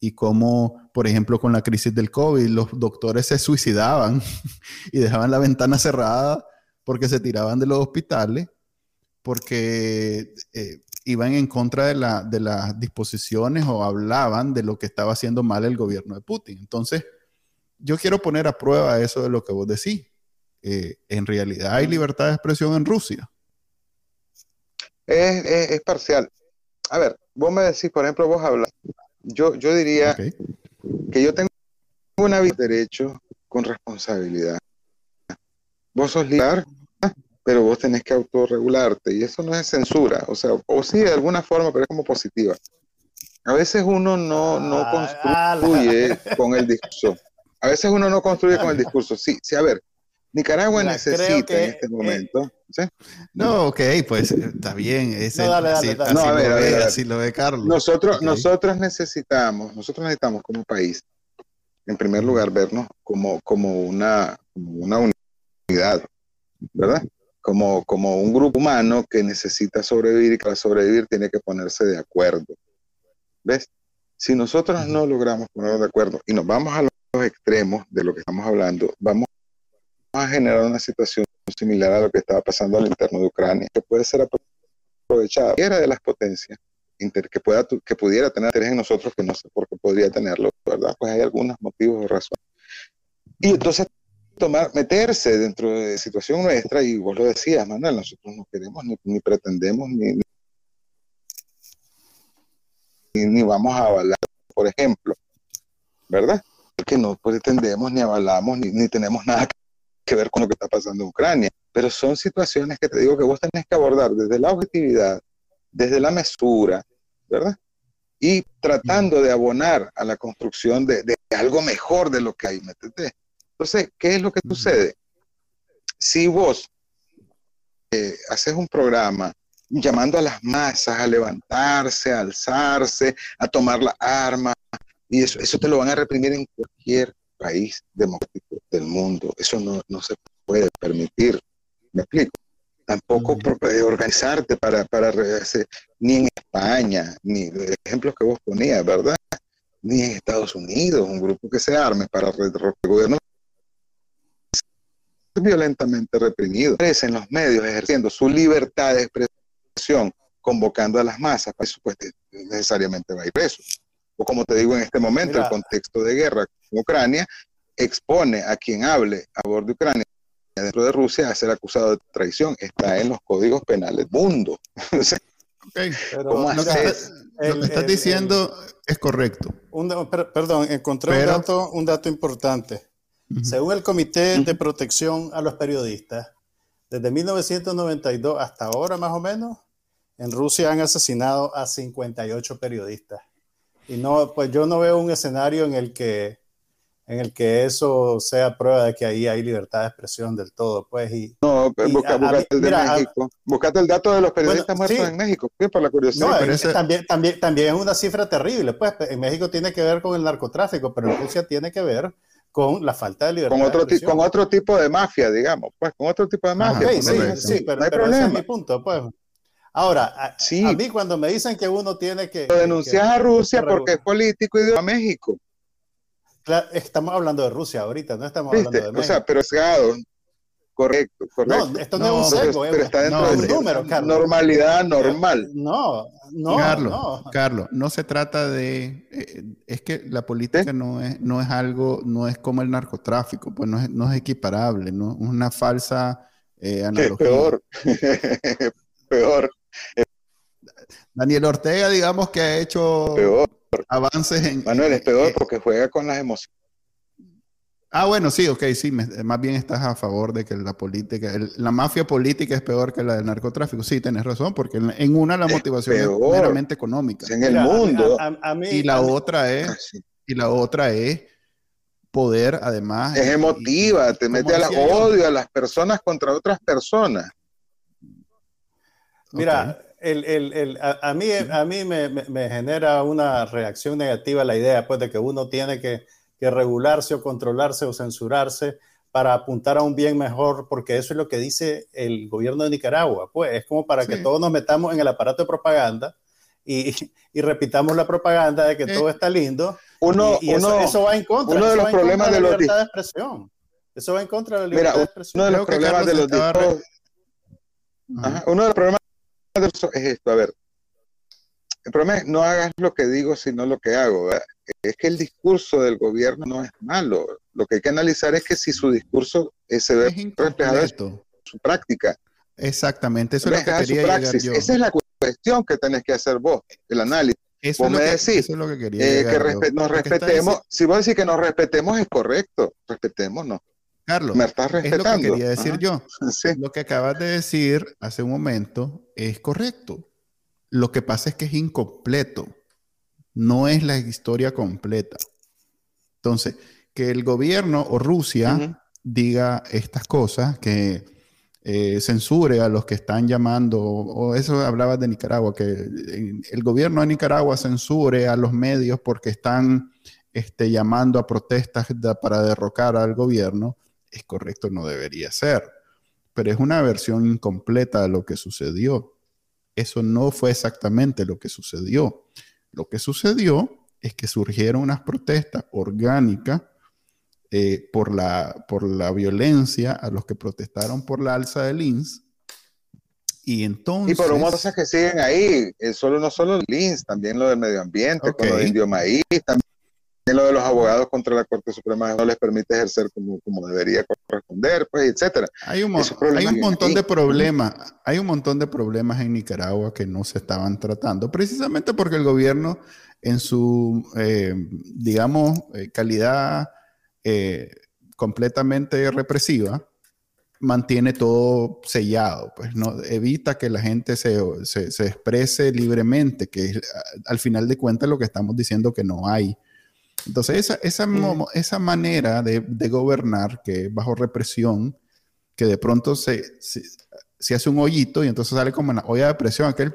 Speaker 1: y cómo, por ejemplo, con la crisis del COVID, los doctores se suicidaban y dejaban la ventana cerrada porque se tiraban de los hospitales, porque eh, iban en contra de, la, de las disposiciones o hablaban de lo que estaba haciendo mal el gobierno de Putin. Entonces, yo quiero poner a prueba eso de lo que vos decís. Eh, en realidad hay libertad de expresión en Rusia.
Speaker 3: Es, parcial. a ver, vos me decís, por ejemplo, vos hablas, yo, yo diría. Que yo tengo una vida de derecho con responsabilidad. Vos sos libre, pero vos tenés que autorregularte y eso no es censura, o sea, o sí de alguna forma, pero es como positiva. A veces uno no, no
Speaker 2: Ah, ah,
Speaker 3: construye con el discurso. A veces uno no construye con el discurso. Sí, sí, a ver, Nicaragua necesita
Speaker 2: que,
Speaker 3: en este
Speaker 2: eh,
Speaker 3: momento. ¿sí?
Speaker 1: No, ok, pues eh, está bien.
Speaker 2: No, dale, dale, dale.
Speaker 1: así
Speaker 3: No, a ver,
Speaker 1: lo
Speaker 3: a ver,
Speaker 1: ve,
Speaker 3: a ver.
Speaker 1: así lo ve Carlos.
Speaker 3: Nosotros, nosotros necesitamos, nosotros necesitamos como país, en primer lugar, vernos como, como, una, como una unidad, ¿verdad? Como, como un grupo humano que necesita sobrevivir y que para sobrevivir tiene que ponerse de acuerdo. ¿Ves? Si nosotros no logramos ponernos de acuerdo y nos vamos a los extremos de lo que estamos hablando, vamos a generar una situación similar a lo que estaba pasando al interno de Ucrania, que puede ser aprovechada cualquiera de las potencias que, pueda, que pudiera tener interés en nosotros, que no sé por qué podría tenerlo, ¿verdad? Pues hay algunos motivos o razones. Y entonces tomar, meterse dentro de la situación nuestra, y vos lo decías, Manuel, nosotros no queremos ni, ni pretendemos ni, ni, ni vamos a avalar, por ejemplo, ¿verdad? Que no pretendemos ni avalamos ni, ni tenemos nada que ver con lo que está pasando en Ucrania, pero son situaciones que te digo que vos tenés que abordar desde la objetividad, desde la mesura, ¿verdad? Y tratando de abonar a la construcción de, de algo mejor de lo que hay, ¿me entendés? Entonces, ¿qué es lo que sucede? Si vos eh, haces un programa llamando a las masas a levantarse, a alzarse, a tomar la arma, y eso, eso te lo van a reprimir en cualquier país democrático del mundo. Eso no, no se puede permitir. ¿Me explico? Tampoco eh, organizarte para, para ni en España, ni de ejemplos que vos ponías, ¿verdad? Ni en Estados Unidos, un grupo que se arme para el gobierno violentamente reprimido. Aparece en los medios ejerciendo su libertad de expresión, convocando a las masas, para eso pues necesariamente va a ir preso. O como te digo en este momento,
Speaker 2: Mira.
Speaker 3: el contexto de guerra con Ucrania expone a quien hable a bordo de Ucrania dentro de Rusia a ser acusado de traición. Está en los códigos penales del mundo. O sea,
Speaker 1: Ok.
Speaker 2: Pero,
Speaker 3: ¿Cómo
Speaker 1: Lo que, lo estás
Speaker 2: el-
Speaker 1: diciendo es correcto.
Speaker 2: un- per- perdón, encontré
Speaker 1: Pero-
Speaker 2: un, dato, un dato importante. Según el Comité de. Protección a los Periodistas, desde 1992 hasta ahora más o menos, en Rusia han asesinado a 58 periodistas. Y no, pues yo no veo un escenario en el que en el que eso sea prueba de que ahí hay libertad de expresión del todo, pues y
Speaker 3: No,
Speaker 2: Y
Speaker 3: busca,
Speaker 2: a- a
Speaker 3: buscate el de
Speaker 2: mira, a-
Speaker 3: México. Buscate el dato de los periodistas
Speaker 2: Bueno,
Speaker 3: muertos
Speaker 2: sí.
Speaker 3: en México. Sí, por la curiosidad.
Speaker 2: no, es- también, también, también es una cifra terrible, pues en México tiene que ver con el narcotráfico, pero en Rusia tiene que ver con la falta de libertad
Speaker 3: con, otro
Speaker 2: de
Speaker 3: con otro tipo de mafia, digamos. Pues con otro tipo de mafia.
Speaker 2: Sí,
Speaker 1: correcto.
Speaker 2: sí, pero,
Speaker 3: no hay
Speaker 2: pero ese es mi punto, pues. Ahora, a,
Speaker 3: Sí.
Speaker 2: a mí cuando me dicen que uno tiene que...
Speaker 3: Lo denuncias
Speaker 2: que-
Speaker 3: a Rusia
Speaker 2: que
Speaker 3: porque es político y de a México.
Speaker 2: Claro, estamos hablando de Rusia ahorita, no estamos
Speaker 3: ¿Viste?
Speaker 2: hablando de
Speaker 3: O
Speaker 2: México.
Speaker 3: sea, pero es sesgado. Correcto, correcto.
Speaker 2: no, esto no,
Speaker 1: No,
Speaker 2: es un sesgo,
Speaker 3: pero
Speaker 2: es
Speaker 3: está dentro
Speaker 1: no,
Speaker 3: de
Speaker 2: número, Carlos.
Speaker 3: normalidad normal.
Speaker 2: No, no,
Speaker 1: Carlos,
Speaker 2: no.
Speaker 1: Carlos, no se trata de, eh, es que la política no es, no es algo, no es como el narcotráfico, pues no es, no es equiparable, no es una falsa eh, analogía.
Speaker 3: peor. peor,
Speaker 1: Daniel Ortega, digamos que ha hecho
Speaker 3: peor.
Speaker 1: Avances en.
Speaker 3: Manuel, es peor
Speaker 1: eh,
Speaker 3: porque juega con las emociones.
Speaker 1: ah, bueno, sí, ok, sí, me- más bien estás a favor de que la política, el- la mafia política es peor que la del narcotráfico. Sí, tienes razón, porque en, en una la
Speaker 3: Es
Speaker 1: motivación es meramente económica
Speaker 3: En el
Speaker 2: Mira,
Speaker 3: mundo.
Speaker 2: a- a- a mí-
Speaker 1: y la otra es
Speaker 3: Ah, sí.
Speaker 1: y la otra es poder además
Speaker 3: Es emotiva,
Speaker 1: y-
Speaker 3: te mete al odio a las personas contra otras personas.
Speaker 2: Mira, el, el, el, a, a mí, a mí me, me, me genera una reacción negativa la idea pues, de que uno tiene que, que regularse o controlarse o censurarse para apuntar a un bien mejor, porque eso es lo que dice el gobierno de Nicaragua. Pues es como para que
Speaker 1: Sí.
Speaker 2: todos nos metamos en el aparato de propaganda y, y repitamos la propaganda de que
Speaker 1: Eh,
Speaker 2: todo está lindo.
Speaker 3: Uno,
Speaker 2: y y eso,
Speaker 3: uno,
Speaker 2: eso va en contra.
Speaker 3: uno de
Speaker 2: eso
Speaker 3: los
Speaker 2: va en contra
Speaker 3: problemas
Speaker 2: de la
Speaker 3: los
Speaker 2: libertad de expresión. Eso va en contra de la libertad
Speaker 3: Mira,
Speaker 2: de expresión.
Speaker 3: uno de los
Speaker 1: Creo que
Speaker 3: problemas de los
Speaker 1: Ajá.
Speaker 3: Ajá, Uno de los problemas de eso es esto, a ver. El problema es no hagas lo que digo, sino lo que hago. ¿verdad? Es que el discurso del gobierno no es malo. Lo que hay que analizar es que si su discurso eh, se ve
Speaker 1: Es
Speaker 3: reflejado en
Speaker 1: incompleto.
Speaker 3: su práctica,
Speaker 1: Exactamente, eso es lo que
Speaker 3: su
Speaker 1: quería llegar yo.
Speaker 3: Esa es la cuestión que tenés que hacer vos, el análisis.
Speaker 1: Eso,
Speaker 3: vos
Speaker 1: es
Speaker 3: me
Speaker 1: que,
Speaker 3: decís,
Speaker 1: eso es lo que quería
Speaker 3: eh, que
Speaker 1: yo.
Speaker 3: respe- nos
Speaker 1: Porque está
Speaker 3: respetemos. Si vos decís que nos respetemos, es correcto. Respetémonos.
Speaker 1: Carlos,
Speaker 3: Me estás
Speaker 1: es lo que
Speaker 3: respetando.
Speaker 1: quería decir
Speaker 3: Ajá.
Speaker 1: yo.
Speaker 3: Sí.
Speaker 1: Lo que acabas de decir hace un momento es correcto. Lo que pasa es que es incompleto. No es la historia completa. Entonces, que el gobierno o Rusia diga estas cosas, que eh, censure a los que están llamando, o eso hablabas de Nicaragua, que eh, el gobierno de Nicaragua censure a los medios porque están este, llamando a protestas para derrocar al gobierno, es correcto, no debería ser. Pero es una versión incompleta de lo que sucedió. Eso no fue exactamente lo que sucedió. Lo que sucedió es que surgieron unas protestas orgánicas eh, por, la, por la violencia a los que protestaron por la alza del INS. Y entonces...
Speaker 3: Y por un montón de cosas que siguen ahí, eh, solo, no solo el LINS, también lo del medio ambiente, con lo de Indio Maíz, también lo de los abogados contra la Corte Suprema no les permite ejercer como, como debería corresponder, pues, etcétera.
Speaker 1: Hay un, hay montón de problemas, hay un montón de problemas en Nicaragua que no se estaban tratando, precisamente porque el gobierno en su, eh, digamos, eh, calidad eh, completamente represiva, mantiene todo sellado, pues no evita que la gente se, se- se exprese libremente, que al final de cuentas lo que estamos diciendo que no hay. Entonces, esa, esa, mo- esa manera de, de gobernar que bajo represión, que de pronto se, se, se hace un hoyito y entonces sale como en la olla de presión, aquel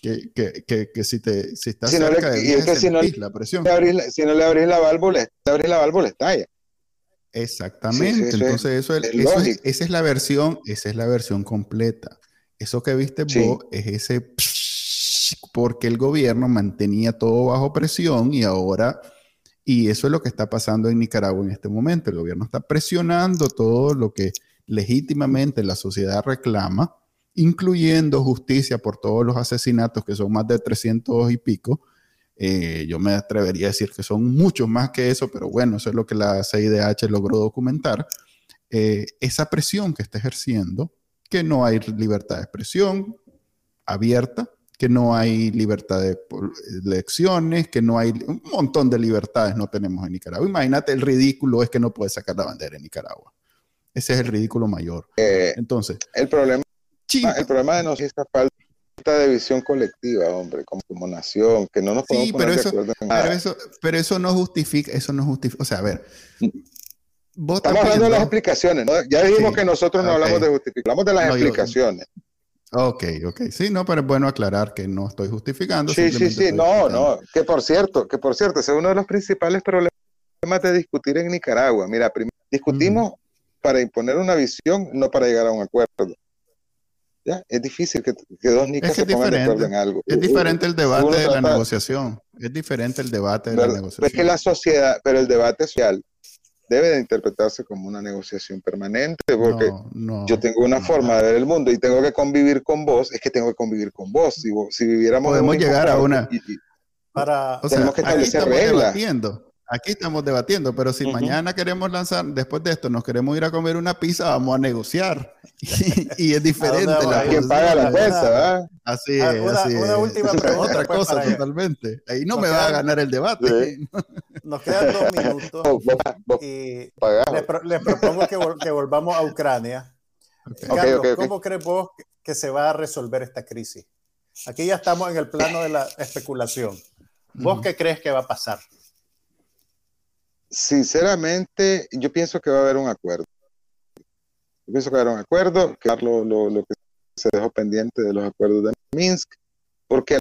Speaker 1: que, que, que, que si, te, si estás
Speaker 3: Si no le-
Speaker 1: cerca de
Speaker 3: y es que si no-
Speaker 1: la presión.
Speaker 3: Le la- si no le abrís la válvula, le abrís la válvula, estalla.
Speaker 1: Exactamente.
Speaker 3: Sí, sí,
Speaker 1: Entonces, eso es,
Speaker 3: es
Speaker 1: eso es- esa es la versión, esa es la versión completa. Eso que viste vos es ese porque el gobierno mantenía todo bajo presión y ahora, y eso es lo que está pasando en Nicaragua en este momento. El gobierno está presionando todo lo que legítimamente la sociedad reclama, incluyendo justicia por todos los asesinatos, que son más de 300 y pico. Eh, yo me atrevería a decir que son muchos más que eso, pero bueno, eso es lo que la CIDH logró documentar. Eh, esa presión que está ejerciendo, que no hay libertad de expresión abierta, que no hay libertad de elecciones, que no hay un montón de libertades no tenemos en Nicaragua. Imagínate el ridículo es que no puedes sacar la bandera en Nicaragua. Ese es el ridículo mayor.
Speaker 3: Eh,
Speaker 1: Entonces,
Speaker 3: el problema, el problema de nosotros es esta falta de visión colectiva, hombre, como, como nación, que no nos podemos
Speaker 1: Sí, pero
Speaker 3: poner
Speaker 1: eso-
Speaker 3: de acuerdo en
Speaker 1: pero eso, pero eso no justifica, eso no justifica, o sea, a ver, vos
Speaker 3: Estamos hablando de las explicaciones, ¿no? Ya dijimos
Speaker 1: Sí.
Speaker 3: que nosotros no
Speaker 1: Ok.
Speaker 3: hablamos de justificar, hablamos de las
Speaker 1: No, yo-
Speaker 3: explicaciones.
Speaker 1: Ok, ok. Sí, no, pero es bueno aclarar que no estoy justificando.
Speaker 3: Sí, sí, sí, no, no, que por cierto, que por cierto, ese es uno de los principales problemas de discutir en Nicaragua. Mira, prim- discutimos para imponer una visión, no para llegar a un acuerdo. ¿Ya? Es difícil que, que dos nicas
Speaker 1: Es que
Speaker 3: se
Speaker 1: es
Speaker 3: pongan de acuerdo en algo.
Speaker 1: Es diferente el debate de la negociación. Es diferente el debate de la negociación.
Speaker 3: Es que la sociedad, pero el debate social debe de interpretarse como una negociación permanente, porque
Speaker 1: No, no,
Speaker 3: yo tengo una
Speaker 1: no.
Speaker 3: forma de ver el mundo y tengo que convivir con vos, es que tengo que convivir con vos. Si, vos- si viviéramos
Speaker 1: Podemos llegar a una-
Speaker 3: cuarto y- y-
Speaker 2: Para,
Speaker 1: O sea,
Speaker 3: tenemos que
Speaker 1: aquí
Speaker 3: establecer reglas.
Speaker 1: debatiendo. Aquí estamos debatiendo, pero si mañana queremos lanzar, después de esto, nos queremos ir a comer una pizza, vamos a negociar. Y, y es diferente la?
Speaker 3: ¿Quién paga la cuenta?
Speaker 1: Así es,
Speaker 2: una-
Speaker 1: así
Speaker 2: una
Speaker 1: es.
Speaker 2: última pregunta,
Speaker 1: Otra
Speaker 2: pues,
Speaker 1: cosa totalmente. Ahí no
Speaker 2: nos
Speaker 1: me va a ganar el debate.
Speaker 2: nos quedan dos minutos
Speaker 3: Vos- vos- vos
Speaker 2: y
Speaker 3: pagás.
Speaker 2: les, pro- les propongo que, vol- que volvamos a Ucrania. Carlos. ¿cómo crees vos que- que se va a resolver esta crisis? Aquí ya estamos en el plano de la especulación. ¿Vos qué crees que va a pasar?
Speaker 3: Sinceramente, yo pienso que va a haber un acuerdo. Yo pienso que va a haber un acuerdo, que lo, lo, lo que se dejó pendiente de los acuerdos de Minsk, porque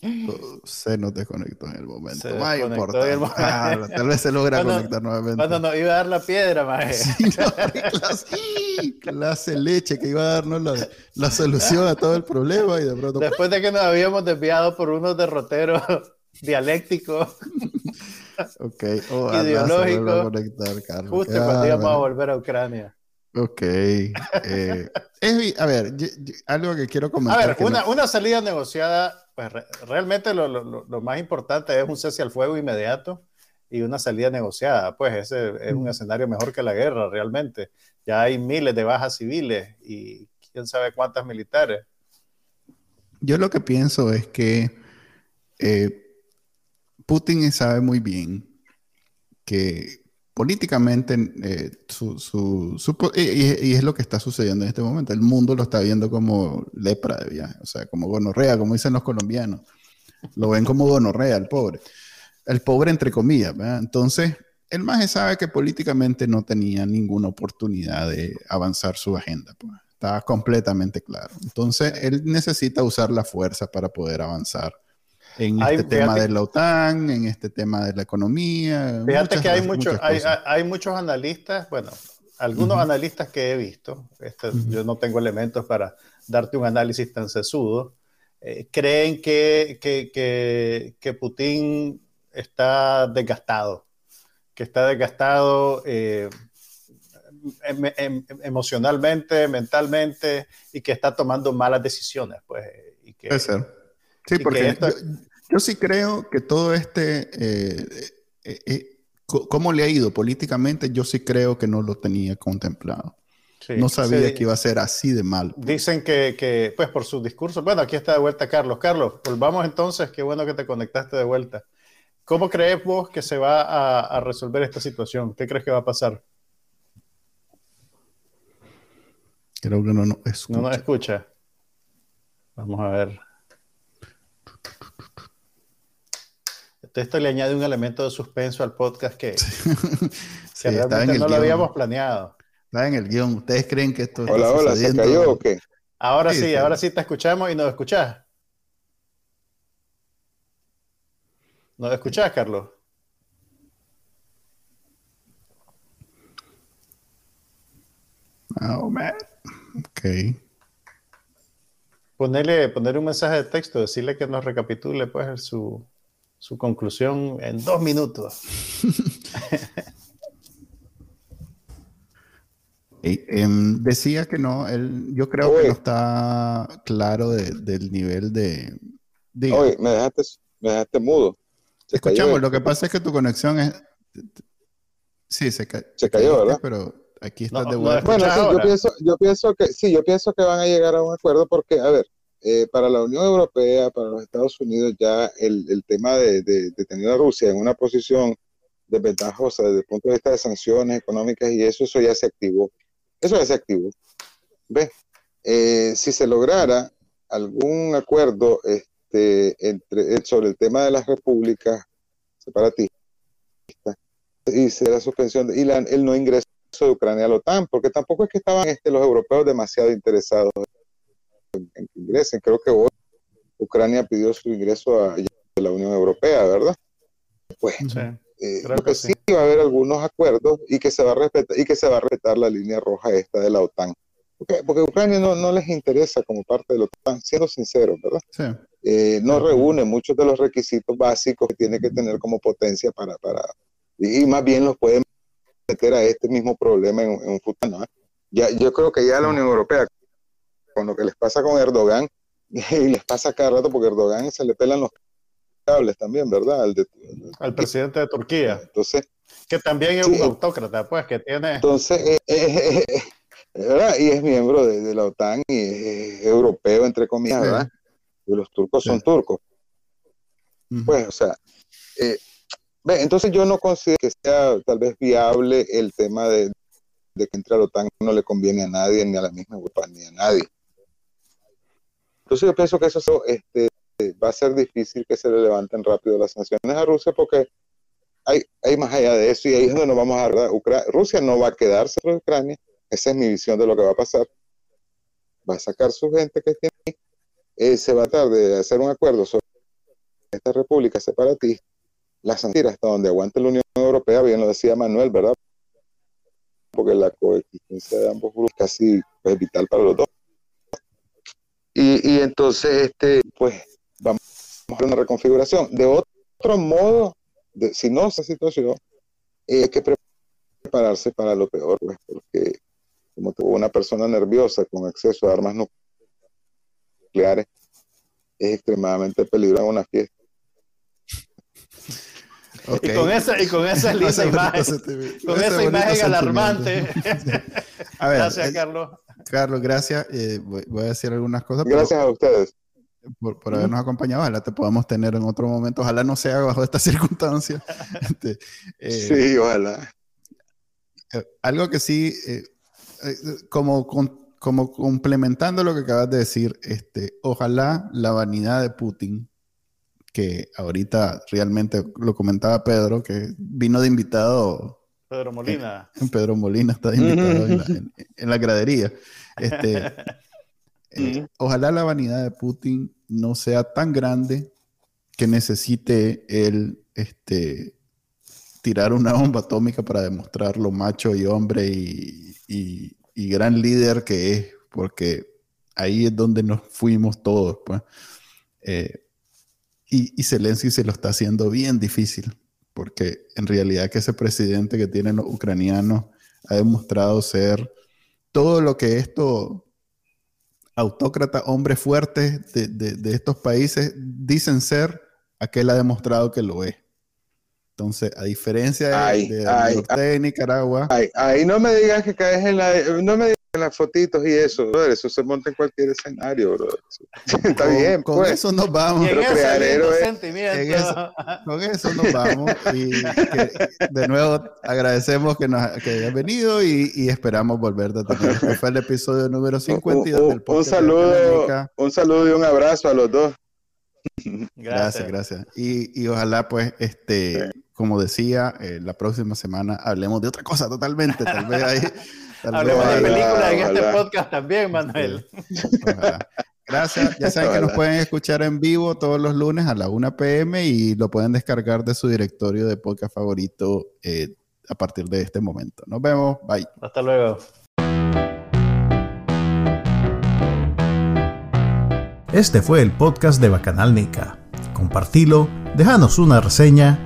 Speaker 1: Se nos desconectó en el momento.
Speaker 2: Desconectó
Speaker 1: importa.
Speaker 2: en el momento.
Speaker 1: Ah, tal vez se logra
Speaker 2: Cuando-
Speaker 1: conectar nuevamente.
Speaker 2: Cuando nos iba a dar la piedra, maje.
Speaker 1: Sí, no, clase, clase leche que iba a darnos la, la solución a todo el problema y de pronto
Speaker 2: Después de que nos habíamos desviado por unos derroteros dialécticos,
Speaker 1: Ok,
Speaker 2: Ideológico,
Speaker 1: vuelva a conectar, Carlos.
Speaker 2: justo
Speaker 1: Qué
Speaker 2: cuando íbamos a volver a Ucrania.
Speaker 1: Ok. eh, es a ver, yo- yo- algo que quiero
Speaker 2: A
Speaker 1: comentar.
Speaker 2: ver,
Speaker 1: que
Speaker 2: una,
Speaker 1: no-
Speaker 2: una salida negociada, pues re- realmente lo, lo- lo- lo más importante es un cese al fuego inmediato y una salida negociada. Pues ese es un escenario mejor que la guerra, realmente. Ya hay miles de bajas civiles y quién sabe cuántas militares.
Speaker 1: Yo lo que pienso es que eh, Putin sabe muy bien que políticamente, eh, su, y, es lo que está sucediendo en este momento. El mundo lo está viendo como lepra de viaje, o sea, como gonorrea, como dicen los colombianos. Lo ven como gonorrea, el pobre. El pobre entre comillas. Entonces, el maje sabe que políticamente no tenía ninguna oportunidad de avanzar su agenda. Pues. Estaba completamente claro. Entonces, él necesita usar la fuerza para poder avanzar en este tema de la OTAN, en este tema de la economía.
Speaker 2: Fíjate que hay, muchos, hay, muchos analistas, bueno, algunos analistas que he visto, este, yo no tengo elementos para darte un análisis tan sesudo, eh, creen que, que, que, que, Putin está desgastado, que está desgastado eh, em, em, emocionalmente, mentalmente, y que está tomando malas decisiones. Pues, y que,
Speaker 1: Puede ser. Sí, porque yo, sí creo que todo este, eh, eh, eh, cómo le ha ido políticamente, yo sí creo que no lo tenía contemplado. no sabía que iba a ser así de mal.
Speaker 2: Dicen que, que, pues por su discurso, bueno, aquí está de vuelta Carlos. Carlos, volvamos entonces, qué bueno que te conectaste de vuelta. ¿Cómo crees vos que se va a, a resolver esta situación? ¿Qué crees que va a pasar?
Speaker 1: Creo que no nos escucha.
Speaker 2: No nos escucha. Vamos a ver. Esto le añade un elemento de suspenso al podcast que, realmente no lo habíamos planeado.
Speaker 1: Está en el guion. ¿Ustedes creen que esto
Speaker 3: Hola, hola, ¿se cayó o qué?
Speaker 2: Ahora sí, ahora sí te escuchamos y nos escuchás. ¿Nos escuchás, Carlos?
Speaker 1: Oh, man. Ok.
Speaker 2: Ponerle, ponerle un mensaje de texto, decirle que nos recapitule pues su, su conclusión en dos minutos.
Speaker 1: Em, decía que no, él, yo creo que no está claro del nivel de...
Speaker 3: Oye, me dejaste, me dejaste mudo.
Speaker 1: Escuchamos, lo que pasa es que tu conexión es... Sí, se,
Speaker 3: se cayó, ¿verdad?
Speaker 1: Pero aquí estás de vuelta.
Speaker 3: bueno, sí, yo pienso, yo pienso que sí, yo pienso que van a llegar a un acuerdo porque, a ver, eh, para la Unión Europea, para los Estados Unidos, ya el, el tema de, de, tener a Rusia en una posición desventajosa desde el punto de vista de sanciones económicas y eso, eso ya se activó. Eso ya se activó. ¿Ves? Eh, si se lograra algún acuerdo este, entre, eh, sobre el tema de las repúblicas separatistas y la suspensión y el no ingreso de Ucrania a la OTAN, porque tampoco es que estaban este, los europeos demasiado interesados en que ingresen. Creo que hoy Ucrania pidió su ingreso a, la Unión Europea, ¿verdad? Pues eh, creo que sí. va a haber algunos acuerdos y que se va a respetar y que se va a respetar la línea roja esta de la OTAN. Porque, porque Ucrania no, no, les interesa como parte de la OTAN, siendo sinceros, ¿verdad? Sí. Eh, no reúne muchos de los requisitos básicos que tiene que tener como potencia para, para y, más bien los pueden meter a este mismo problema en, un futuro. Ya, yo creo que ya la Unión Europea con lo que les pasa con Erdogan, y les pasa cada rato porque Erdogan se le pelan los cables también, ¿verdad?
Speaker 2: Al, presidente de Turquía.
Speaker 3: Entonces,
Speaker 2: que también es un autócrata, pues, que tiene...
Speaker 3: Entonces, eh, eh, eh, ¿verdad? Y es miembro de, la OTAN y es europeo, entre comillas, ¿verdad? Y los turcos son turcos. Pues, o sea, entonces yo no considero que sea tal vez viable el tema de, de que entre a la OTAN no le conviene a nadie, ni a la misma Europa, ni a nadie. Entonces yo pienso que eso este, va a ser difícil que se le levanten rápido las sanciones a Rusia porque hay, hay más allá de eso y ahí es donde nos vamos a ver. Rusia no va a quedarse en Ucrania, esa es mi visión de lo que va a pasar. Va a sacar su gente que tiene eh, se va a tratar de hacer un acuerdo sobre esta república separatista, las sanciones hasta donde aguante la Unión Europea, bien lo decía Manuel, ¿verdad? Porque la coexistencia de ambos grupos casi es vital para los dos. Y, entonces, este, pues, vamos a hacer una reconfiguración. De otro modo, de, si no esa situación, eh, hay que prepararse para lo peor, pues, porque como tuvo una persona nerviosa con acceso a armas nucleares, es extremadamente peligroso en una fiesta.
Speaker 2: Y con esa, y con esa linda imagen, con esa imagen alarmante.
Speaker 1: Gracias, Carlos. Carlos, gracias. Eh, voy, a decir algunas cosas.
Speaker 3: Gracias a ustedes.
Speaker 1: por, habernos acompañado. Ojalá te podamos tener en otro momento. Ojalá no sea bajo estas circunstancias. Este,
Speaker 3: eh, sí, ojalá.
Speaker 1: Eh, algo que sí, eh, como, como complementando lo que acabas de decir, este, ojalá la vanidad de Putin, que ahorita realmente lo comentaba Pedro, que vino de invitado.
Speaker 2: Pedro Molina.
Speaker 1: Pedro Molina está invitado en, la, gradería. Este, ojalá la vanidad de Putin no sea tan grande que necesite él este, tirar una bomba atómica para demostrar lo macho y hombre y, gran líder que es, porque ahí es donde nos fuimos todos. Pues. Eh, y, y Zelensky se lo está haciendo bien difícil, porque en realidad que ese presidente que tienen los ucranianos ha demostrado ser todo lo que esto autócratas, hombres fuertes de, estos países dicen ser, aquel ha demostrado que lo es. Entonces, a diferencia de, de, Nicaragua.
Speaker 3: ahí no me digas que caes en la. No me digas en las fotitos y eso, Eso se monta en cualquier escenario, bro. Está bien.
Speaker 1: Con pues. eso nos vamos.
Speaker 2: Pero crear
Speaker 1: con eso nos vamos. Y de nuevo agradecemos que, nos, hayas venido y, esperamos volver a tener. Este fue el episodio número 52 del
Speaker 3: podcast. Un saludo, un saludo y un abrazo a los dos.
Speaker 1: Gracias, gracias. Y, ojalá, pues, este, como decía, eh, la próxima semana hablemos de otra cosa totalmente. Tal vez ahí.
Speaker 2: Hablemos de películas en este podcast también, Manuel.
Speaker 1: Gracias. Ya saben que nos pueden escuchar en vivo todos los lunes a la 1 pm y lo pueden descargar de su directorio de podcast favorito eh, a partir de este momento. Nos vemos. Bye.
Speaker 2: Hasta luego.
Speaker 4: Este fue el podcast de Bacanal Nica. Compartilo, déjanos una reseña